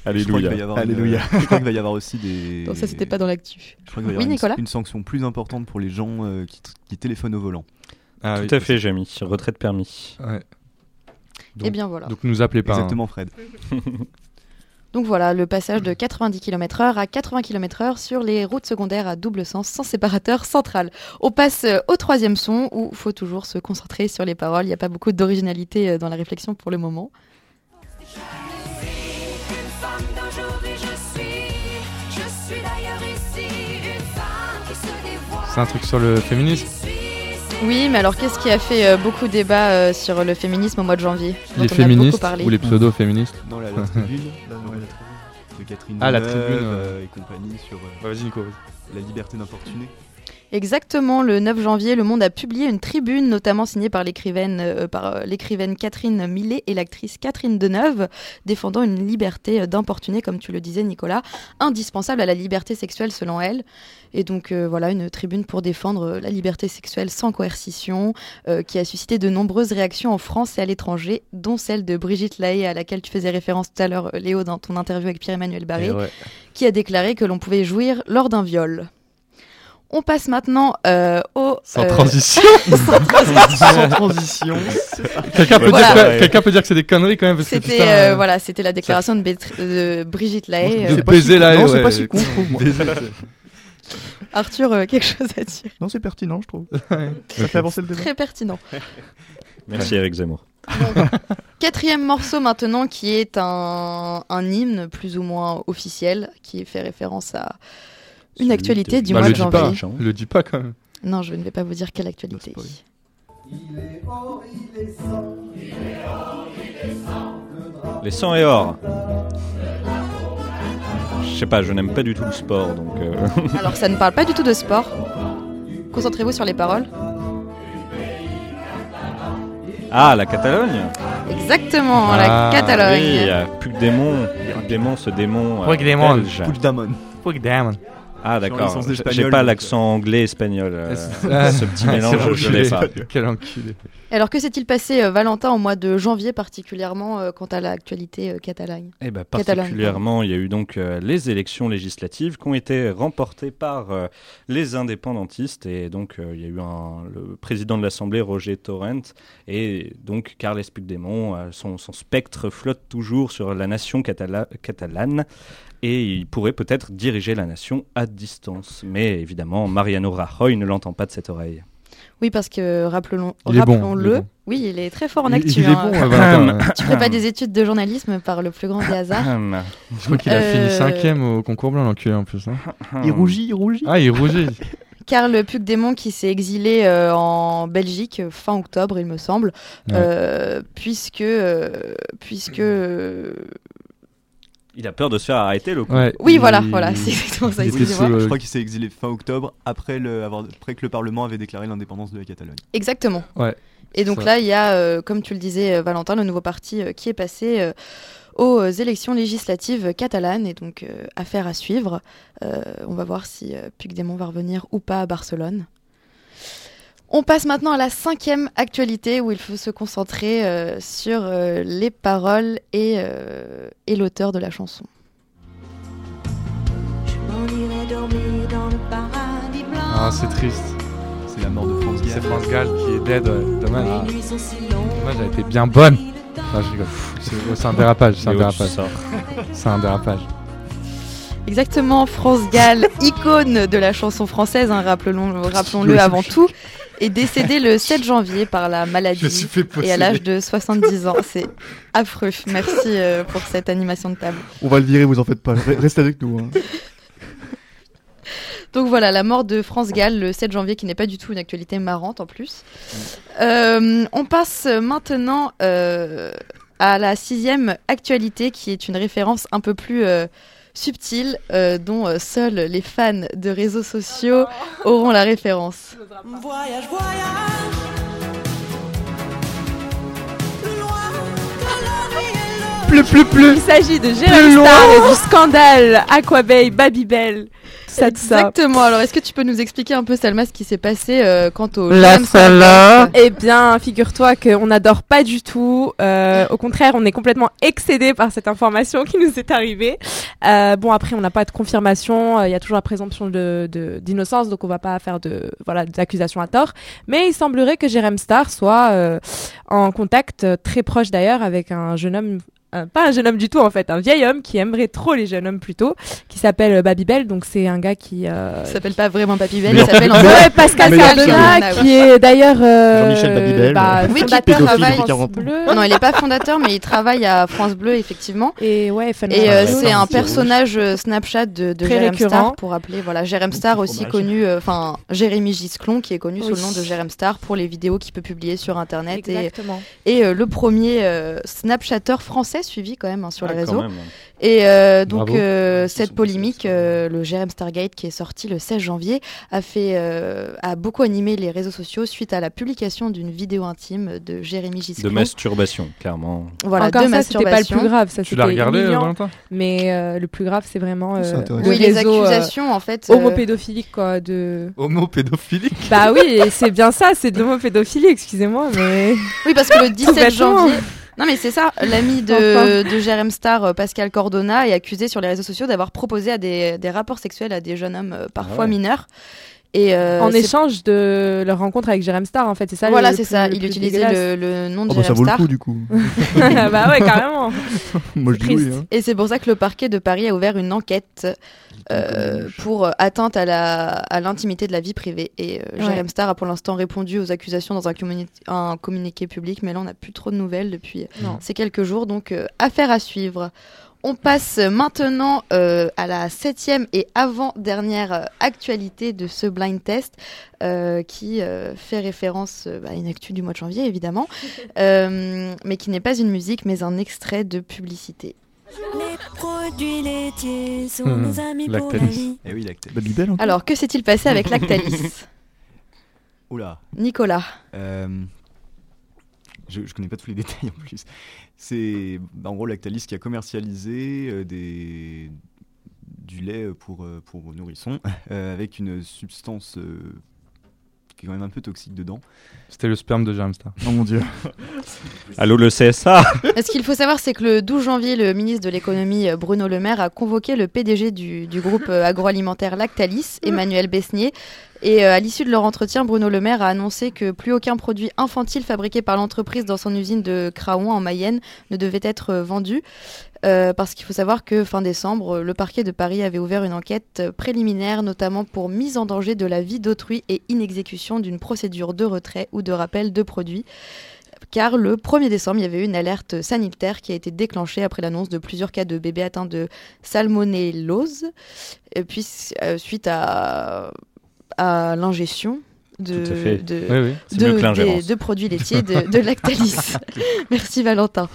Alléluia. Je crois qu'il va y avoir, une- Alléluia. je crois qu'il va y avoir aussi des. Donc ça, c'était pas dans l'actu. Oui, une- Nicolas une, sanction plus importante pour les gens euh, qui, qui téléphonent au volant. Ah, Tout oui. à fait, Jamy. Retrait de permis. Ouais. Eh bien voilà. Donc nous appelez pas. hein. Exactement, Fred. <laughs> Donc voilà, le passage de 90 km/h à 80 km/h sur les routes secondaires à double sens sans séparateur central. On passe euh, au troisième son où il faut toujours se concentrer sur les paroles. Il n'y a pas beaucoup d'originalité euh, dans la réflexion pour le moment. C'est un truc sur le féminisme? Oui, mais alors qu'est-ce qui a fait euh, beaucoup débat euh, sur le féminisme au mois de janvier dont Les on a féministes parlé. ou les pseudo-féministes Non, la, la tribune, <laughs> la, ouais, la tribune de Catherine Ah, la Deneuve, tribune, euh, et compagnie sur euh, Bah, vas-y, Nico. la liberté d'infortuner. Exactement, le 9 janvier, Le Monde a publié une tribune, notamment signée par l'écrivaine, euh, par euh, l'écrivaine Catherine Millet et l'actrice Catherine Deneuve, défendant une liberté euh, d'importuner, comme tu le disais Nicolas, indispensable à la liberté sexuelle selon elle. Et donc euh, voilà, une tribune pour défendre euh, la liberté sexuelle sans coercition, euh, qui a suscité de nombreuses réactions en France et à l'étranger, dont celle de Brigitte Lahaye, à laquelle tu faisais référence tout à l'heure, Léo, dans ton interview avec Pierre-Emmanuel Barré, ouais. qui a déclaré que l'on pouvait jouir lors d'un viol. On passe maintenant euh, au... Sans euh, transition. <laughs> <laughs> sans transition. Sans transition. Quelqu'un peut, Voilà. dire que- quelqu'un peut dire que c'est des conneries quand même parce que C'était euh, euh, voilà, c'était la déclaration de, Brigitte Lahaye. de baiser la Non, c'est pas si con, je trouve, moi. Arthur, euh, quelque chose à dire Non, c'est pertinent, je trouve. <laughs> Ça fait avancer le débat. Très pertinent. Merci Eric Zemmour. <laughs> Quatrième morceau maintenant qui est un, un hymne plus ou moins officiel qui fait référence à une Celui actualité de- du Bah, mois le de dis janvier. pas, le dis pas quand même. Non, je ne vais pas vous dire quelle actualité. Les 100 et or. Je sais pas, je n'aime pas du tout le sport, donc. euh, <laughs> Alors ça ne parle pas du tout de sport. Concentrez-vous sur les paroles. Ah, la Catalogne Exactement, la Ah, Catalogne. Oui, Puigdemont, Puigdemont, ce démon. euh, Puigdemont. Ah, d'accord. J'ai- pas l'accent anglais-espagnol. euh, Ah, <laughs> ce petit quel mélange, je l'ai pas. <laughs> Quel enculé. Alors que s'est-il passé euh, Valentin au mois de janvier particulièrement euh, quant à l'actualité euh, catalogne Eh ben, particulièrement, il y a eu donc euh, les élections législatives qui ont été remportées par euh, les indépendantistes et donc euh, il y a eu un, le président de l'Assemblée Roger Torrent et donc Carles Puigdemont, euh, son, son spectre flotte toujours sur la nation catala- catalane et il pourrait peut-être diriger la nation à distance. Mais évidemment, Mariano Rajoy ne l'entend pas de cette oreille. Oui, parce que rappelons, bon, rappelons-le. bon. Oui, il est très fort en Il- actu. il est hein. bon, <laughs> euh, tu ferais pas des études de journalisme par le plus grand des hasards. Je crois qu'il a Euh, fini cinquième au concours blanc, l'enculé en plus. hein. Il rougit, il rougit. Ah, il rougit. <laughs> Karl Puigdemont qui s'est exilé euh, en Belgique euh, fin octobre, il me semble, Ouais. euh, puisque euh, puisque euh, Il a peur de se faire arrêter, le coup. Oui, voilà, voilà, c'est exactement ça, euh, Je crois qu'il s'est exilé fin octobre après, le, avoir- après que le Parlement avait déclaré l'indépendance de la Catalogne. exactement. Ouais. Et donc Ça. là, il y a, euh, comme tu le disais, euh, Valentin, le nouveau parti euh, qui est passé euh, aux élections législatives catalanes, et donc euh, affaire à suivre. Euh, on va voir si euh, Puigdemont va revenir ou pas à Barcelone. On passe maintenant à la cinquième actualité où il faut se concentrer euh, sur euh, les paroles et, euh, et l'auteur de la chanson. On irait dormir dans le paradis blanc. Ah, c'est triste. C'est la mort de France Gall. C'est France Gall qui est dead, ouais. Dommage. Longues. Dommage, elle était bien bonne. Rigole. C'est un dérapage, c'est un dérapage. C'est un dérapage. Exactement, France Gall, <laughs> icône de la chanson française, hein, rappelons- rappelons-le avant tout, est décédée le 7 janvier par la maladie suis fait et à l'âge de 70 ans. C'est affreux. Merci euh, pour cette animation de table. On va le virer, vous en faites pas. Re- Restez avec nous. hein. <laughs> Donc voilà, la mort de France Gall le 7 janvier, qui n'est pas du tout une actualité marrante en plus. Euh, on passe maintenant euh, à la sixième actualité, qui est une référence un peu plus euh, subtile, euh, dont euh, seuls les fans de réseaux sociaux auront la référence. Voyage, voyage. Plus, plus, plus. Il s'agit de Jérôme Star loin. et du scandale Aquabay Babybel ça, tout ça. Exactement. Alors, est-ce que tu peux nous expliquer un peu, Salma, ce qui s'est passé euh, quant au La salade. Eh bien, figure-toi qu'on n'adore pas du tout. Euh, au contraire, on est complètement excédé par cette information qui nous est arrivée. Euh, bon, après, on n'a pas de confirmation. euh, Il y a toujours la présomption de de- d'innocence, donc on va pas faire de voilà d'accusations à tort. Mais il semblerait que Jérém Star soit euh, en contact euh, très proche d'ailleurs avec un jeune homme. Euh, pas un jeune homme du tout en fait, un vieil homme qui aimerait trop les jeunes hommes plutôt, qui s'appelle euh, Babybel. Donc c'est un gars qui euh, Il s'appelle pas vraiment Babybel, il s'appelle en ouais, fait Pascal Cardona, qui est d'ailleurs euh, Jean-Michel Babybel, bah, Oui, qui de France 40 ans. Bleu. Non, non, il est pas fondateur, mais il travaille à France Bleu, effectivement. Et ouais, Fun Et euh, c'est un personnage euh, Snapchat de, de Très Jérém récurrent. Star, pour rappeler. Voilà, Jérém Star aussi connu, euh, enfin Jérémy Gisclon, qui est connu sous le nom de Jérém Star pour les vidéos qu'il peut publier sur Internet. Et, Exactement. et euh, le premier euh, Snapchatter français suivi quand même hein, sur Ah, les réseaux. même. Et euh, donc euh, cette polémique, euh, le Jérém Stargate qui est sorti le 16 janvier, a fait euh, a beaucoup animé les réseaux sociaux suite à la publication d'une vidéo intime de Jérémy De Gisclon. masturbation, clairement. Voilà, Encore de ça, c'était pas le masturbation. plus grave, ça Tu l'as regardé. Valentin? Mais euh, le plus grave, c'est vraiment euh, C'est intéressant. le Oui, les euh, accusations, en fait, euh, homopédophiliques quoi de. Homopédophilique Bah oui, c'est bien ça, c'est de l'homopédophilie, excusez-moi, mais. Oui, parce que le <laughs> 17 bêtement. janvier. Non, mais c'est ça. L'ami de, Enfin. de Jérém Star, euh, Pascal Cordona, est accusé sur les réseaux sociaux d'avoir proposé à des, des rapports sexuels à des jeunes hommes, euh, parfois ouais. mineurs. Et euh, en échange de leur rencontre avec Jérém Star, en fait, c'est ça. Voilà, le c'est ça. le Il utilisait le, le nom de Oh, bah, ça Jérém vaut le Star. coup du coup. <laughs> bah ouais, carrément. <laughs> Moi je dis oui. hein. Et c'est pour ça que le parquet de Paris a ouvert une enquête euh, pour euh, atteinte à la à l'intimité de la vie privée. Et euh, Ouais. Jérém Star a pour l'instant répondu aux accusations dans un, communi- un communiqué public, mais là on n'a plus trop de nouvelles depuis Non. ces quelques jours. Donc euh, affaire à suivre. On passe maintenant euh, à la septième et avant-dernière euh, actualité de ce blind test euh, qui euh, fait référence euh, à une actu du mois de janvier évidemment, <laughs> euh, mais qui n'est pas une musique mais un extrait de publicité. Les produits laitiers sont nos amis pour la Lactalis. vie. Eh oui, Lactalis. Encore Alors, que s'est-il passé avec <laughs> Lactalis? Oula. Nicolas. Je, je connais pas tous les <laughs> détails en plus. C'est en gros Lactalis qui a commercialisé euh, du lait pour, euh, pour nourrissons <laughs> euh, avec une substance qui est quand même un peu toxique dedans. C'était le sperme de Jérém Star. Oh mon dieu. <laughs> Allô le CSA <laughs> Ce qu'il faut savoir, c'est que le 12 janvier, le ministre de l'économie euh, Bruno Le Maire a convoqué le PDG du, du groupe euh, agroalimentaire Lactalis, Emmanuel Besnier. Et euh, à l'issue de leur entretien, Bruno Le Maire a annoncé que plus aucun produit infantile fabriqué par l'entreprise dans son usine de Craon en Mayenne ne devait être euh, vendu. Euh, parce qu'il faut savoir que fin décembre, euh, le parquet de Paris avait ouvert une enquête euh, préliminaire, notamment pour mise en danger de la vie d'autrui et inexécution d'une procédure de retrait ou de rappel de produits. Car le 1er décembre, il y avait eu une alerte sanitaire qui a été déclenchée après l'annonce de plusieurs cas de bébés atteints de salmonellose, et puis euh, suite à l'ingestion de, de, Oui, oui, c'est de- mieux que des- l'ingérence. de produits laitiers de, de <laughs> Lactalis. Merci Valentin.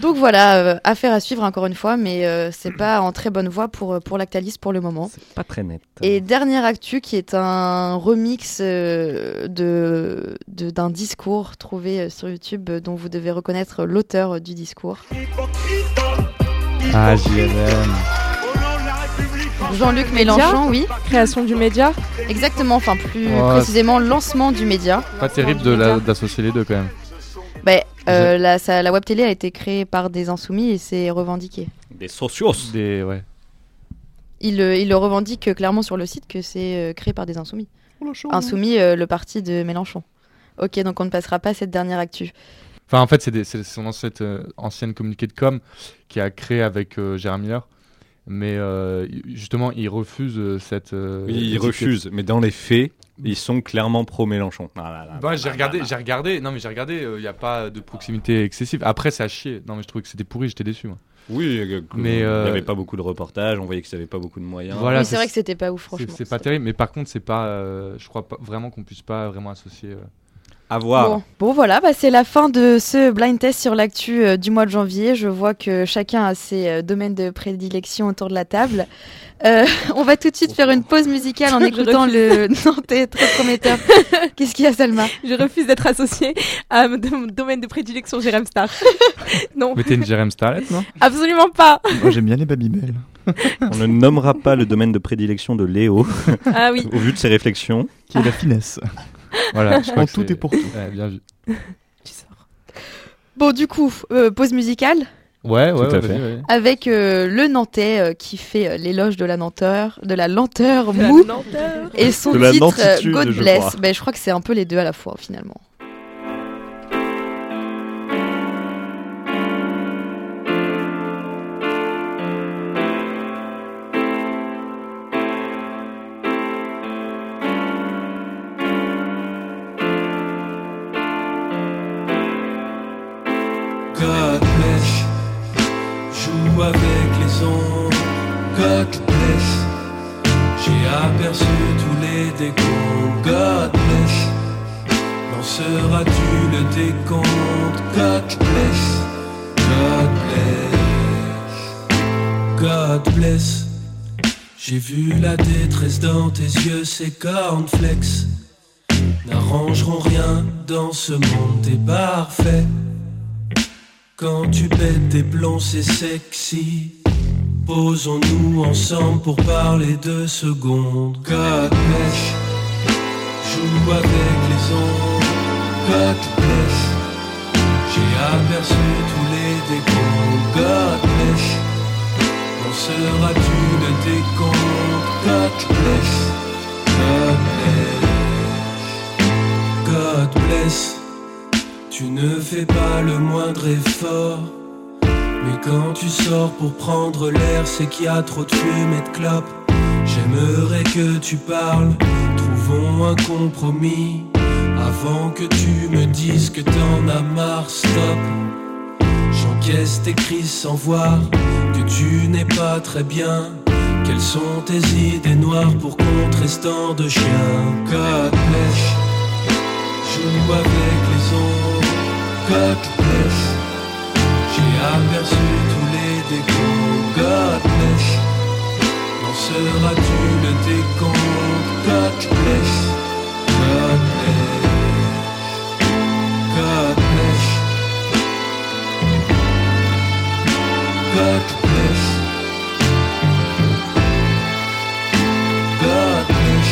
Donc voilà, euh, affaire à suivre encore une fois, mais euh, c'est pas en très bonne voie pour, pour Lactalis pour le moment. Pas très net. Et dernière actu qui est un remix euh, de de- d'un discours trouvé euh, sur YouTube dont vous devez reconnaître l'auteur du discours. Ah. Jean-Luc Mélenchon, oui. Création du média Exactement, enfin plus Ouais, précisément lancement du média. Pas terrible de la- d'associer les deux quand même. Bah, euh, la, ça- la web télé a été créée par des insoumis et c'est revendiqué. Des socios. Des, ouais. Il, le- il le revendique clairement sur le site que c'est euh, créé par des insoumis. Insoumis, euh, le parti de Mélenchon. Ok, donc on ne passera pas à cette dernière actu. Enfin, en fait, c'est des- c'est son ancienne, euh, ancienne communiqué de com qui a créé avec euh, Gérard Miller. Mais euh, justement, il refuse euh, cette. euh, Oui, ils refusent, mais dans les faits, ils sont clairement pro-Mélenchon. Ah là là. Bah, j'ai regardé, j'ai regardé. Non, mais j'ai regardé. Il n'y a pas de proximité excessive. Après, ça a chier. Non, mais je trouvais que c'était pourri. J'étais déçu. Moi. Oui, euh, que- mais il n'y avait pas beaucoup de reportages, on voyait qu'ils n'avaient pas beaucoup de moyens. Voilà, c'est vrai que c'était pas ouf, franchement. C'est pas terrible, mais par contre, c'est pas. euh, je crois pas vraiment qu'on puisse pas vraiment associer. À voir. Bon, bon, voilà, bah, c'est la fin de ce blind test sur l'actu euh, du mois de janvier. Je vois que chacun a ses euh, domaines de prédilection autour de la table. Euh, <laughs> on va tout de suite faire une pause musicale en <laughs> écoutant le <laughs> Nantais très prometteur. Qu'est-ce qu'il y a, Salma? Je refuse d'être associée à mon domaine de prédilection Jérém Star. non. Mais t'es une Jérém Starlet, non Absolument pas. Moi j'aime bien les Babybel. On ne nommera pas le domaine de prédilection de Léo. Ah oui. Au vu de ses réflexions. Qui est la finesse. Voilà, je crois En que tout et pour tout. Ouais, bien vu. <laughs> Bon, du coup, euh, pause musicale Ouais, ouais, Tout à ouais, fait. ouais. avec euh, le Nantais euh, qui fait euh, l'éloge de la lenteur, de la lenteur De la mou, lenteur. et son De la titre God je Bless. crois. Ben, je crois que c'est un peu les deux à la fois finalement. Aperçu tous les décombres. God bless, lanceras-tu le décompte? God bless, God bless, God bless. J'ai vu la détresse dans tes yeux, ces cornflakes n'arrangeront rien dans ce monde, t'es parfait. Quand tu pètes tes plombs, c'est sexy. Posons-nous ensemble pour parler deux secondes. God bless, joue avec les. God bless, j'ai aperçu tous les décombres. God bless, lanceras-tu le décompte? God bless, God bless. Tu ne fais pas le moindre effort. Quand tu sors pour prendre l'air, c'est qu'il y a trop de fumée de clope. J'aimerais que tu parles, trouvons un compromis. Avant que tu me dises que t'en as marre, stop. J'encaisse tes crises sans voir que tu n'es pas très bien. Quelles sont tes idées noires pour contrer ce temps de chien? God bless, joue avec les ombres. God bless aperçu tous les décos Godless Lanceras-tu le décompte? Godless Godless Godless Godless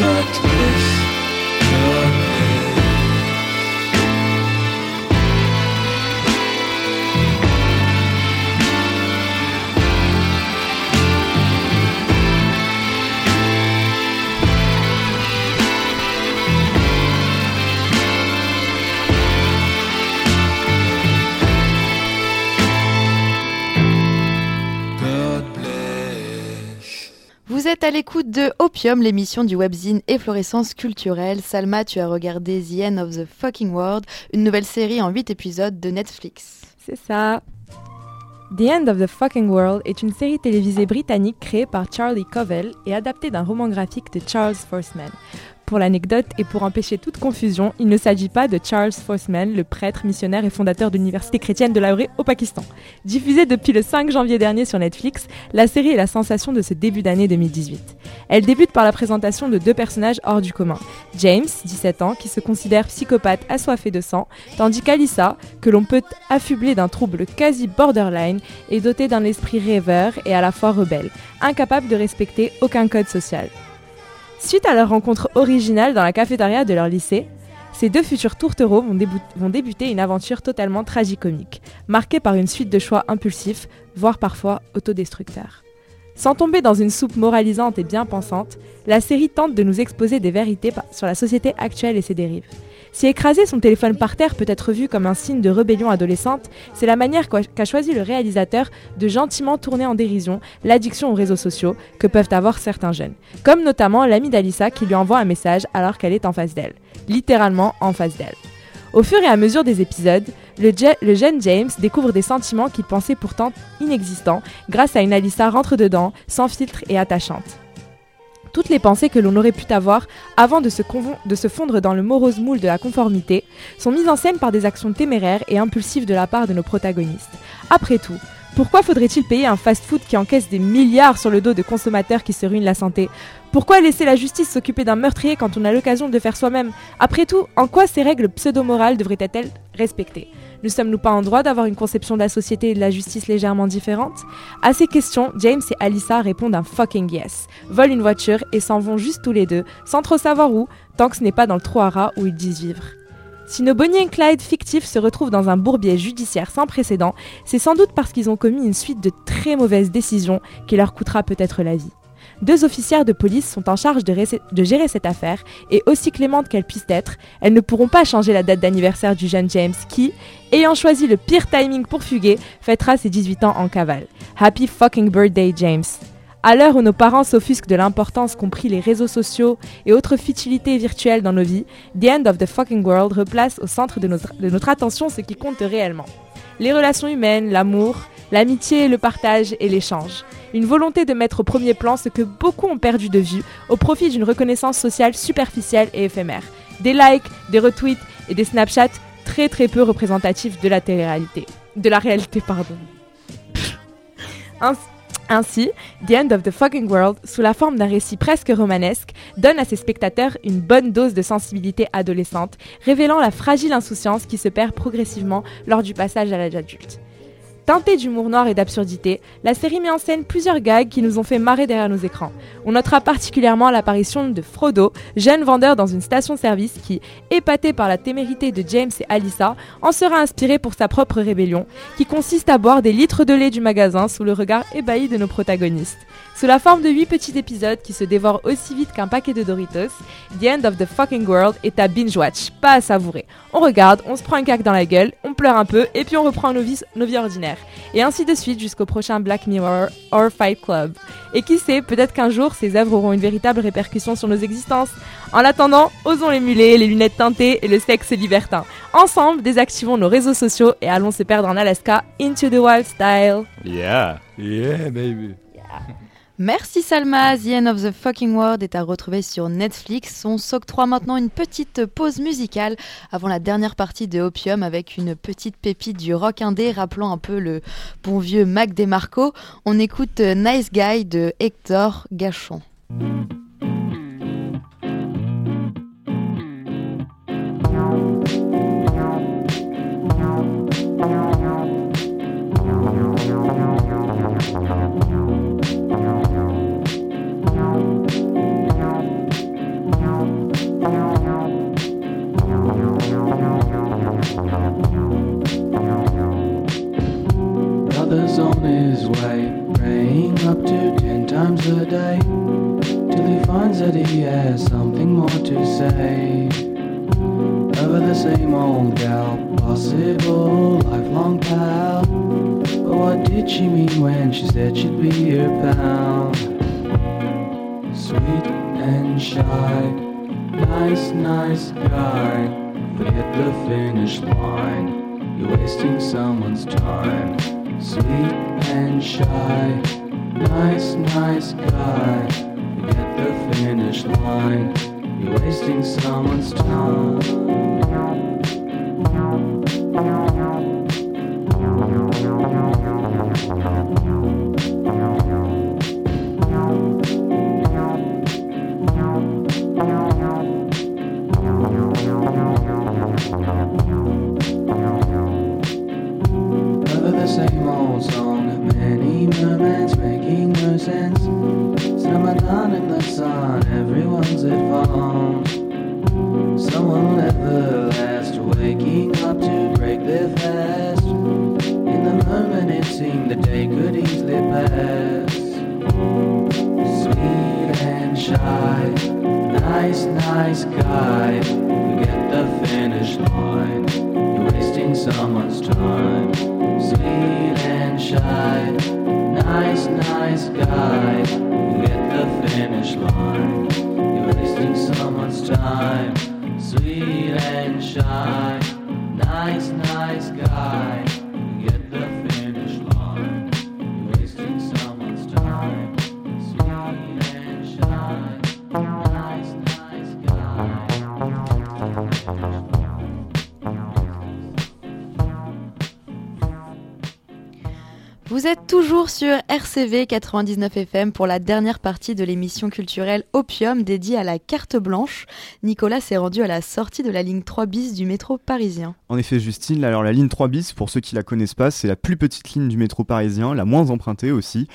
Godless l'écoute de Opium, l'émission du webzine Efflorescence culturelle. Salma, tu as regardé The End of the Fucking World, une nouvelle série en 8 épisodes de Netflix. C'est ça. The End of the Fucking World est une série télévisée britannique créée par Charlie Covell et adaptée d'un roman graphique de Charles Forsman. Pour l'anecdote et pour empêcher toute confusion, il ne s'agit pas de Charles Forsman, le prêtre, missionnaire et fondateur de l'université chrétienne de Lahore au Pakistan. Diffusée depuis le 5 janvier dernier sur Netflix, la série est la sensation de ce début d'année 2018. Elle débute par la présentation de deux personnages hors du commun. James, 17 ans, qui se considère psychopathe assoiffé de sang, tandis qu'Alissa, que l'on peut affubler d'un trouble quasi borderline, est dotée d'un esprit rêveur et à la fois rebelle, incapable de respecter aucun code social. Suite à leur rencontre originale dans la cafétéria de leur lycée, ces deux futurs tourtereaux vont, débuter une aventure totalement tragicomique, marquée par une suite de choix impulsifs, voire parfois autodestructeurs. Sans tomber dans une soupe moralisante et bien pensante, la série tente de nous exposer des vérités sur la société actuelle et ses dérives. Si écraser son téléphone par terre peut être vu comme un signe de rébellion adolescente, c'est la manière qu'a choisi le réalisateur de gentiment tourner en dérision l'addiction aux réseaux sociaux que peuvent avoir certains jeunes. Comme notamment l'ami d'Alissa qui lui envoie un message alors qu'elle est en face d'elle. Littéralement en face d'elle. Au fur et à mesure des épisodes, le jeune James découvre des sentiments qu'il pensait pourtant inexistants grâce à une Alissa rentre-dedans, sans filtre et attachante. Toutes les pensées que l'on aurait pu avoir avant de se, fondre dans le morose moule de la conformité sont mises en scène par des actions téméraires et impulsives de la part de nos protagonistes. Après tout, pourquoi faudrait-il payer un fast-food qui encaisse des milliards sur le dos de consommateurs qui se ruinent la santé? Pourquoi laisser la justice s'occuper d'un meurtrier quand on a l'occasion de le faire soi-même? Après tout, en quoi ces règles pseudo-morales devraient-elles respectées? Ne sommes-nous pas en droit d'avoir une conception de la société et de la justice légèrement différente À ces questions, James et Alyssa répondent un fucking yes, volent une voiture et s'en vont juste tous les deux, sans trop savoir où, tant que ce n'est pas dans le trou à rats où ils disent vivre. Si nos Bonnie et Clyde fictifs se retrouvent dans un bourbier judiciaire sans précédent, c'est sans doute parce qu'ils ont commis une suite de très mauvaises décisions qui leur coûtera peut-être la vie. Deux officières de police sont en charge de, gérer cette affaire et aussi clémentes qu'elles puissent être, elles ne pourront pas changer la date d'anniversaire du jeune James qui, ayant choisi le pire timing pour fuguer, fêtera ses 18 ans en cavale. Happy fucking birthday James. À l'heure où nos parents s'offusquent de l'importance qu'ont pris les réseaux sociaux et autres futilités virtuelles dans nos vies, The End of the Fucking World replace au centre de notre attention ce qui compte réellement. Les relations humaines, l'amour, l'amitié, le partage et l'échange. Une volonté de mettre au premier plan ce que beaucoup ont perdu de vue au profit d'une reconnaissance sociale superficielle et éphémère. Des likes, des retweets et des Snapchats très très peu représentatifs de la télé-réalité. De la réalité, pardon. <laughs> Ainsi- Ainsi, The End of the Fucking World, sous la forme d'un récit presque romanesque, donne à ses spectateurs une bonne dose de sensibilité adolescente, révélant la fragile insouciance qui se perd progressivement lors du passage à l'âge adulte. Teintée d'humour noir et d'absurdité, la série met en scène plusieurs gags qui nous ont fait marrer derrière nos écrans. On notera particulièrement l'apparition de Frodo, jeune vendeur dans une station-service qui, épaté par la témérité de James et Alyssa, en sera inspiré pour sa propre rébellion, qui consiste à boire des litres de lait du magasin sous le regard ébahi de nos protagonistes. Sous la forme de 8 petits épisodes qui se dévorent aussi vite qu'un paquet de Doritos, The End of the Fucking World est à binge-watch, pas à savourer. On regarde, on se prend un cac dans la gueule, on pleure un peu, et puis on reprend nos vies, nos vies ordinaires. Et ainsi de suite jusqu'au prochain Black Mirror or Fight Club. Et qui sait, peut-être qu'un jour, ces œuvres auront une véritable répercussion sur nos existences. En attendant, osons les mulets, les lunettes teintées et le sexe libertin. Ensemble, désactivons nos réseaux sociaux et allons se perdre en Alaska, into the wild style. Yeah. Yeah, baby. Merci Salma, The End of the Fucking World est à retrouver sur Netflix. On s'octroie maintenant une petite pause musicale avant la dernière partie de Opium avec une petite pépite du rock indé rappelant un peu le bon vieux Mac DeMarco. On écoute Nice Guy de Hector Gachon. Brother's on his way, praying up to ten times a day, till he finds that he has something more to say. Over the same old gal, possible lifelong pal. But what did she mean when she said she'd be your pal? Sweet and shy, nice, nice guy. Forget the finish line. You're wasting someone's time. Sweet and shy, nice, nice guy. Forget the finish line. You're wasting someone's time. Nice, nice sur RCV 99 FM pour la dernière partie de l'émission culturelle Opium dédiée à la carte blanche. Nicolas s'est rendu à la sortie de la ligne 3 bis du métro parisien. En effet, Justine, alors la ligne 3 bis, pour ceux qui la connaissent pas, c'est la plus petite ligne du métro parisien, la moins empruntée aussi.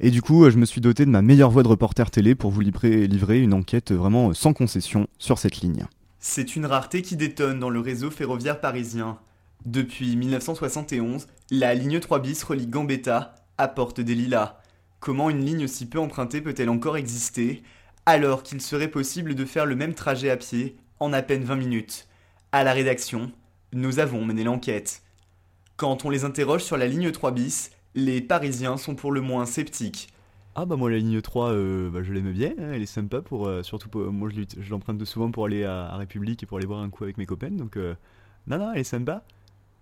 Et du coup, je me suis doté de ma meilleure voix de reporter télé pour vous livrer, une enquête vraiment sans concession sur cette ligne. C'est une rareté qui détonne dans le réseau ferroviaire parisien. Depuis 1971, la ligne 3 bis relie Gambetta à Porte des Lilas. Comment une ligne aussi peu empruntée peut-elle encore exister alors qu'il serait possible de faire le même trajet à pied en à peine 20 minutes? À la rédaction, nous avons mené l'enquête. Quand on les interroge sur la ligne 3 bis, les Parisiens sont pour le moins sceptiques. Ah bah moi la ligne 3 euh, bah, je l'aime bien, hein, elle est sympa pour euh, surtout pour, moi je, l'emprunte souvent pour aller à, République et pour aller boire un coup avec mes copains donc euh, non non elle est sympa.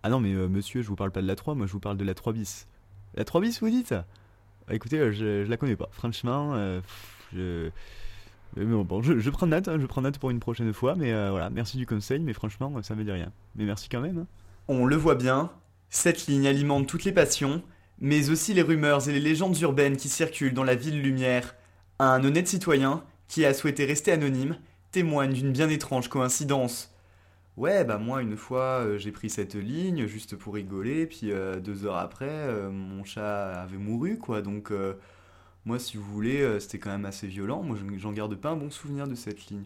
Ah non mais monsieur je vous parle pas de la 3, moi je vous parle de la 3 bis. La 3 bis vous dites? Bah, Écoutez euh, je, la connais pas, franchement euh, je... Bon, je, prends note, hein, je prends note pour une prochaine fois, mais euh, voilà, merci du conseil, mais franchement, ça me dit rien. Mais merci quand même. hein. On le voit bien, cette ligne alimente toutes les passions, mais aussi les rumeurs et les légendes urbaines qui circulent dans la ville lumière. Un honnête citoyen, qui a souhaité rester anonyme, témoigne d'une bien étrange coïncidence. Ouais, bah moi une fois euh, j'ai pris cette ligne juste pour rigoler, puis euh, deux heures après euh, mon chat avait mouru quoi, donc moi si vous voulez c'était quand même assez violent, moi je- j'en garde pas un bon souvenir de cette ligne.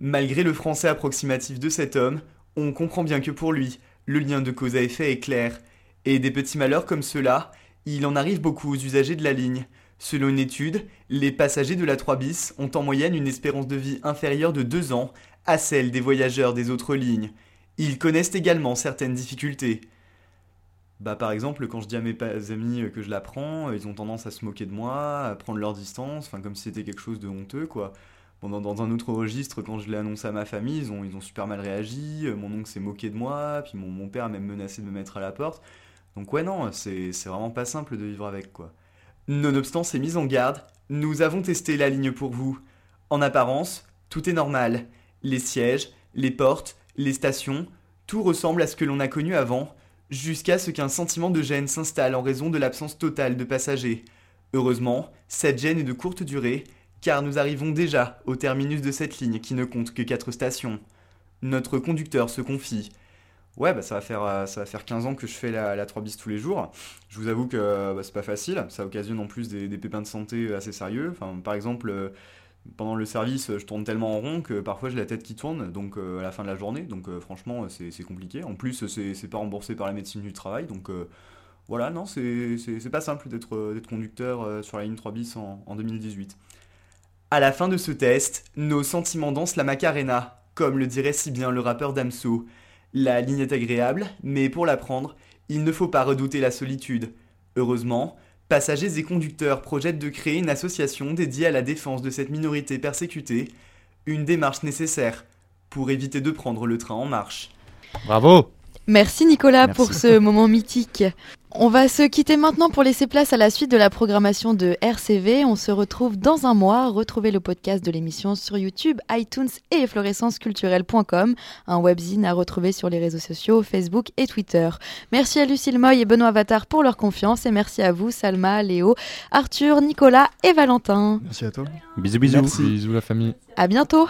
Malgré le français approximatif de cet homme, on comprend bien que pour lui, le lien de cause à effet est clair. Et des petits malheurs comme ceux-là, il en arrive beaucoup aux usagers de la ligne. Selon une étude, les passagers de la 3 bis ont en moyenne une espérance de vie inférieure de 2 ans à celle des voyageurs des autres lignes. Ils connaissent également certaines difficultés. Bah par exemple, quand je dis à mes amis que je la prends, ils ont tendance à se moquer de moi, à prendre leur distance, enfin comme si c'était quelque chose de honteux quoi. Dans, un autre registre, quand je l'ai annoncé à ma famille, ils ont, super mal réagi, euh, mon oncle s'est moqué de moi, puis mon, mon père a même menacé de me mettre à la porte. Donc ouais non, c'est vraiment pas simple de vivre avec quoi. Nonobstant ces mises en garde, nous avons testé la ligne pour vous. En apparence, tout est normal. Les sièges, les portes, les stations, tout ressemble à ce que l'on a connu avant, jusqu'à ce qu'un sentiment de gêne s'installe en raison de l'absence totale de passagers. Heureusement, cette gêne est de courte durée, car nous arrivons déjà au terminus de cette ligne qui ne compte que 4 stations. Notre conducteur se confie. Ouais, bah ça va faire, euh, ça va faire 15 ans que je fais la, la 3 bis tous les jours. Je vous avoue que euh, bah, c'est pas facile, ça occasionne en plus des, pépins de santé assez sérieux. Par exemple, euh, pendant le service, je tourne tellement en rond que parfois j'ai la tête qui tourne, donc euh, à la fin de la journée. Donc euh, franchement, c'est c'est compliqué. En plus, c'est pas remboursé par la médecine du travail, donc euh, voilà, non, c'est pas simple d'être euh, conducteur euh, sur la ligne 3 bis en, en 2018. À la fin de ce test, nos sentiments dansent la Macarena, comme le dirait si bien le rappeur Damso. La ligne est agréable, mais pour la prendre, il ne faut pas redouter la solitude. Heureusement, passagers et conducteurs projettent de créer une association dédiée à la défense de cette minorité persécutée, une démarche nécessaire pour éviter de prendre le train en marche. Bravo Merci Nicolas Merci. pour ce moment mythique. On va se quitter maintenant pour laisser place à la suite de la programmation de RCV. On se retrouve dans un mois. Retrouvez le podcast de l'émission sur YouTube, iTunes et efflorescenceculturelle.com, un webzine à retrouver sur les réseaux sociaux, Facebook et Twitter. Merci à Lucille Moy et Benoît Avatar pour leur confiance et merci à vous, Salma, Léo, Arthur, Nicolas et Valentin. Merci à toi. Bisous bisous. Bisous la famille. À bientôt.